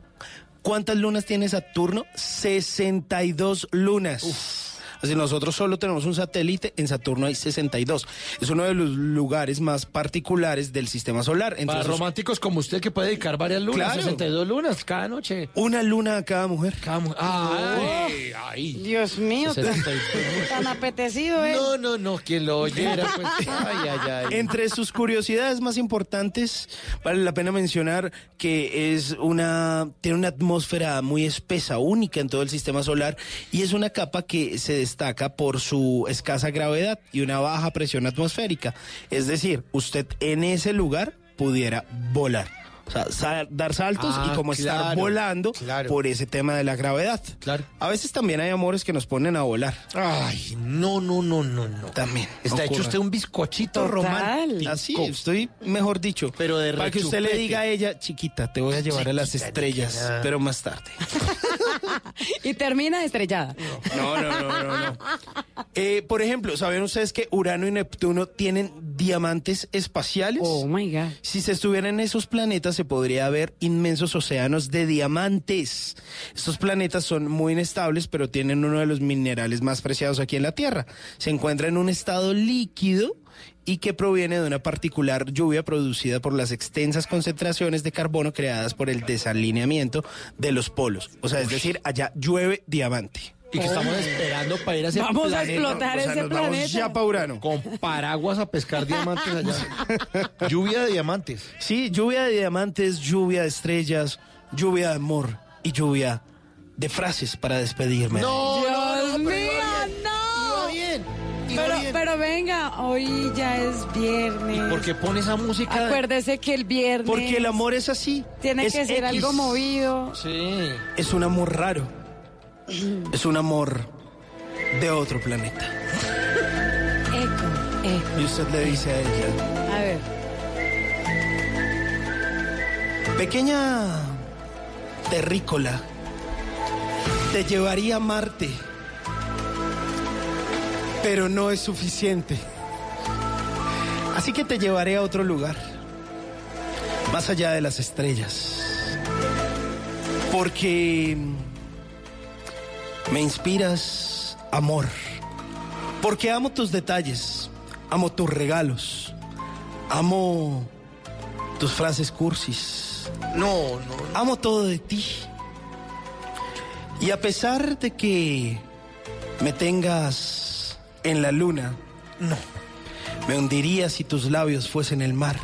S15: ¿Cuántas lunas tiene Saturno? 62 lunas. Así nosotros solo tenemos un satélite, en Saturno hay 62. Es uno de los lugares más particulares del sistema solar. Entre
S2: Para
S15: esos-
S2: románticos como usted que puede dedicar varias lunas,
S15: Claro.
S2: 62 lunas cada noche.
S15: una luna a cada mujer.
S2: Cada mu- Ay, ay.
S16: Dios mío, tan,
S2: 62.
S16: tan apetecido, ¿eh?
S2: No, no, no, quien lo oyera, pues. [LAUGHS] Ay, ay, ay.
S15: Entre sus curiosidades más importantes, vale la pena mencionar que es una tiene una atmósfera muy espesa, única en todo el sistema solar y es una capa que se destaca por su escasa gravedad y una baja presión atmosférica. Es decir, usted en ese lugar pudiera volar. O sea, dar saltos
S2: Ah,
S15: y como estar volando
S2: claro.
S15: por ese tema de la gravedad.
S2: Claro.
S15: A veces también hay amores que nos ponen a volar.
S2: Ay, no, no, no, no, no.
S15: También.
S2: Está hecho usted un bizcochito
S16: Total.
S2: romántico.
S15: Así, estoy mejor dicho.
S2: Pero de
S15: Para que usted le diga a ella, chiquita, te voy a llevar a las estrellas, pero más tarde. [LAUGHS]
S16: Y termina estrellada.
S15: No, no, no, no, no. Eh, por ejemplo, ¿saben ustedes que Urano y Neptuno tienen diamantes espaciales?
S16: Oh my God.
S15: Si se estuvieran en esos planetas se podría ver inmensos océanos de diamantes. Estos planetas son muy inestables, pero tienen uno de los minerales más preciados aquí en la Tierra. Se encuentra en un estado líquido y que proviene de una particular lluvia producida por las extensas concentraciones de carbono creadas por el desalineamiento de los polos. O sea, es decir, allá llueve diamante.
S2: Y que estamos esperando para ir a ese
S16: Vamos a explotar
S15: O sea,
S16: ese
S15: nos vamos
S16: planeta.
S15: ya pa' Urano.
S2: Con paraguas a pescar diamantes allá. [LAUGHS] Lluvia de diamantes.
S15: Sí, lluvia de diamantes, lluvia de estrellas, lluvia de amor y lluvia de frases para despedirme.
S2: No,
S16: Dios
S2: no,
S16: mío, no.
S2: Iba bien. iba
S16: Pero,
S2: bien.
S16: pero venga, hoy ya es viernes.
S2: ¿Por qué pone esa música?
S16: Acuérdese que el viernes
S15: Porque el amor es así.
S16: tiene
S15: es
S16: que ser
S15: X.
S16: algo movido.
S2: Sí.
S15: Es un amor raro. [CLEARS THROAT] Es un amor de otro planeta.
S16: Eco, eco.
S15: Y usted le dice a ella,
S16: A ver.
S15: pequeña terrícola, te llevaría a Marte, pero no es suficiente. Así que te llevaré a otro lugar, más allá de las estrellas, porque me inspiras amor, porque amo tus detalles, amo tus regalos, amo tus frases cursis.
S2: No, no.
S15: Amo todo de ti. Y a pesar de que
S18: me tengas en la luna. No. Me hundiría si tus labios fuesen el mar.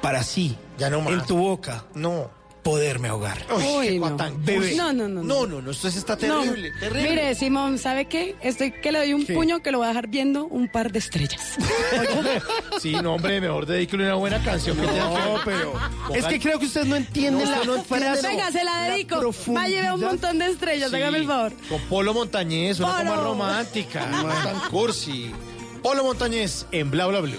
S18: Para así,
S2: Ya no más.
S18: en tu boca,
S2: No.
S18: Poderme ahogar.
S2: Uy, qué
S16: no.
S2: patán.
S18: Bebé.
S16: No, no, no.
S2: No, no, no, esto sí está terrible,
S16: No.
S2: terrible.
S16: Mire, Simón, ¿sabe qué? Estoy que le doy un
S2: ¿Qué?
S16: puño que lo voy a dejar viendo un par de estrellas. [LAUGHS]
S2: Sí, no, hombre, mejor dedíquele una buena canción
S18: No,
S2: ver.
S18: pero es que creo que usted no entiende
S2: No,
S18: la
S2: no entiende
S16: Venga, se la dedico. Va a llevar un montón de estrellas,
S2: Sí,
S16: hágame el favor.
S2: Con Polo Montañés, una
S16: Polo.
S2: coma romántica. No es tan cursi. Polo Montañés en Bla Bla Blue.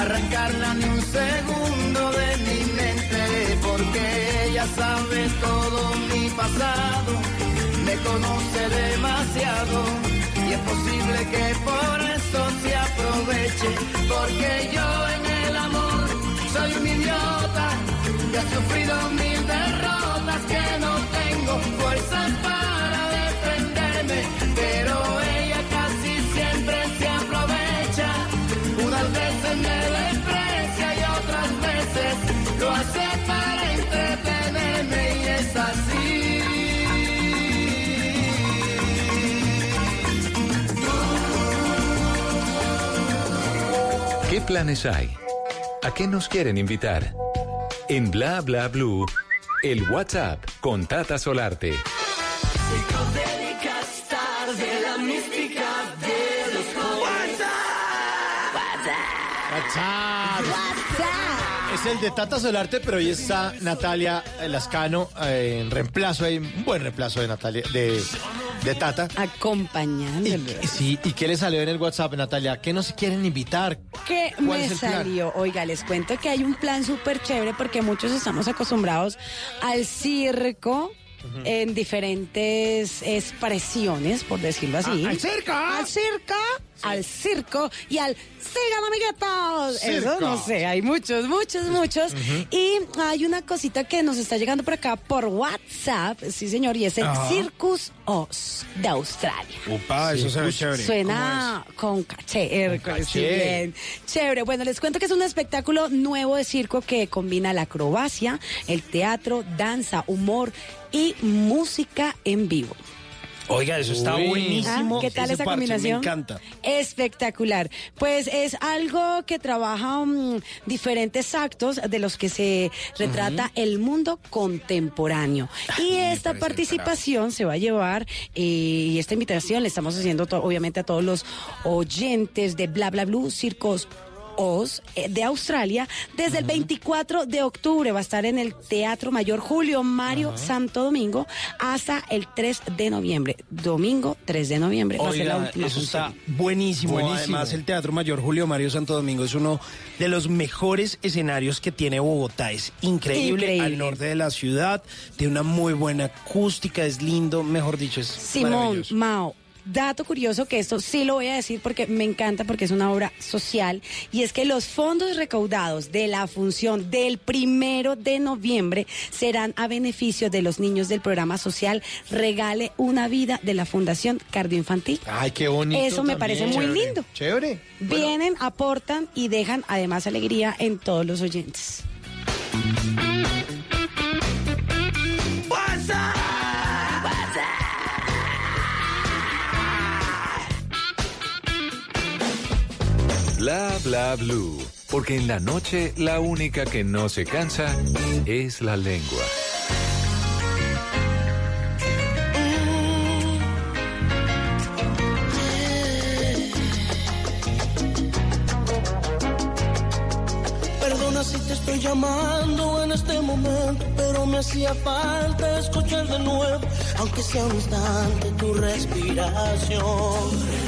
S15: arrancarla ni un segundo de mi mente, porque ella sabe todo mi pasado, me conoce demasiado y es posible que por eso se aproveche, porque yo en el amor soy un idiota que ha sufrido mil derrotas, que no tengo fuerzas para
S3: planes hay? ¿A qué nos quieren invitar? En Bla Bla Blue, el WhatsApp con Tata Solarte.
S2: WhatsApp. Es el de Tata Solarte, pero hoy está Natalia Lascano eh, en reemplazo, hay un buen reemplazo de Natalia, de, de Tata.
S16: Acompañándolo.
S2: Y, sí, ¿y qué le salió en el WhatsApp, Natalia? ¿Qué nos quieren invitar?
S16: ¿Qué
S2: ¿Cuál
S16: me
S2: plan?
S16: salió? Oiga, les cuento que hay un plan súper chévere porque muchos estamos acostumbrados al circo. En diferentes expresiones, por decirlo así.
S2: Ah, ¡Al circo!
S16: Al circo, al circo y al sigan amiguitos. Eso no sé, hay muchos, muchos, muchos. Y hay una cosita que nos está llegando por acá por WhatsApp, sí señor, y es el. Circus Oz de Australia.
S18: Upa, eso se ve chévere.
S16: Suena con caché, Hércules, bien. Chévere. Bueno, les cuento que es un espectáculo nuevo de circo que combina la acrobacia, el teatro, danza, humor y música en vivo.
S18: Oiga, eso está
S2: Uy.
S18: buenísimo.
S16: Ah, ¿Qué tal
S18: Ese
S16: esa
S18: parche,
S16: combinación?
S18: Me encanta.
S16: Espectacular. Pues es algo que trabaja mm, diferentes actos de los que se retrata el mundo contemporáneo. y esta participación se va a llevar, eh, y esta invitación le estamos haciendo obviamente a todos los oyentes de Bla Bla Blue, Circos Oz eh, de Australia desde el 24 de octubre va a estar en el Teatro Mayor Julio Mario Santo Domingo hasta el 3 de noviembre domingo 3 de noviembre va a ser la
S18: Oiga,
S16: última
S18: eso está
S16: función.
S18: buenísimo.
S2: Buenísimo.
S18: Además, el Teatro Mayor Julio Mario Santo Domingo es uno de los mejores escenarios que tiene Bogotá. Es increíble,
S16: Increíble.
S18: al norte de la ciudad. Tiene una muy buena acústica, es lindo. Mejor dicho, es
S16: Simón. Mao, dato curioso que esto sí lo voy a decir porque me encanta porque es una obra social y es que los fondos recaudados de la función del primero de noviembre serán a beneficio de los niños del programa social Regale una vida de la Fundación Cardioinfantil.
S2: Ay, qué bonito.
S16: Eso me
S2: también.
S16: parece muy
S2: Chévere.
S16: lindo.
S2: Chévere.
S16: Vienen, aportan y dejan además alegría en todos los oyentes.
S3: Bla Bla Blue. Porque en la noche la única que no se cansa es la lengua.
S15: Perdona si te estoy llamando en este momento, pero me hacía falta escuchar de nuevo, aunque sea un instante, tu respiración.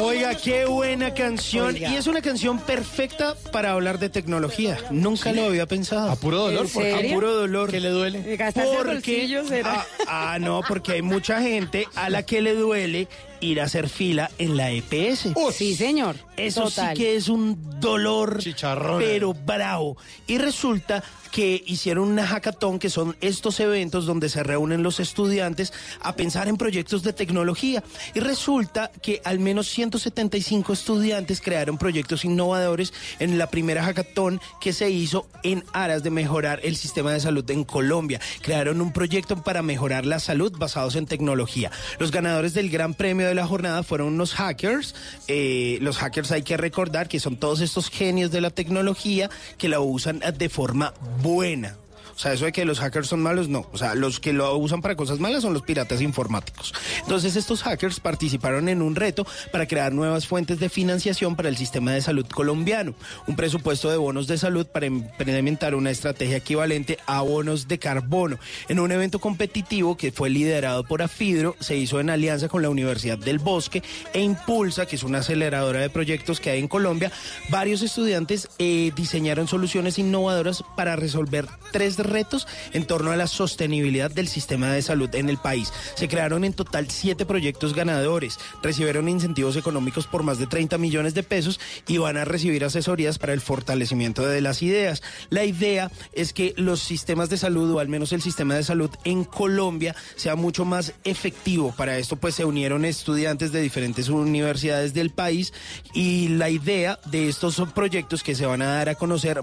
S15: Oiga, qué buena canción.
S12: Oiga.
S15: Y es una canción perfecta para hablar de tecnología. Nunca lo había pensado. A
S2: puro dolor,
S15: ¿En
S2: ¿por?
S15: A puro dolor.
S2: ¿Qué le duele?
S15: Porque, ah, ah, no, porque hay mucha gente a la que le duele ir a hacer fila en la EPS.
S16: Sí, señor.
S15: Eso
S16: Total.
S15: sí que es un dolor,
S2: Chicharrón.
S15: pero bravo. Y resulta que hicieron una hackathon, que son estos eventos donde se reúnen los estudiantes a pensar en proyectos de tecnología. Y resulta que al menos 175 estudiantes crearon proyectos innovadores en la primera hackathon que se hizo en aras de mejorar el sistema de salud en Colombia. Crearon un proyecto para mejorar la salud basados en tecnología. Los ganadores del gran premio de la jornada fueron unos hackers. Eh, los hackers hay que recordar que son todos estos genios de la tecnología que la usan de forma buena. O sea, eso de que los hackers son malos, no. O sea, los que lo usan para cosas malas son los piratas informáticos. Entonces, estos hackers participaron en un reto para crear nuevas fuentes de financiación para el sistema de salud colombiano. Un presupuesto de bonos de salud para implementar una estrategia equivalente a bonos de carbono. En un evento competitivo que fue liderado por Afidro, se hizo en alianza con la Universidad del Bosque e Impulsa, que es una aceleradora de proyectos que hay en Colombia. Varios estudiantes eh, diseñaron soluciones innovadoras para resolver tres retos en torno a la sostenibilidad del sistema de salud en el país. Se crearon en total siete proyectos ganadores, recibieron incentivos económicos por más de 30 millones de pesos y van a recibir asesorías para el fortalecimiento de las ideas. La idea es que los sistemas de salud, o al menos el sistema de salud en Colombia, sea mucho más efectivo. Para esto pues se unieron estudiantes de diferentes universidades del país y la idea de estos proyectos que se van a dar a conocer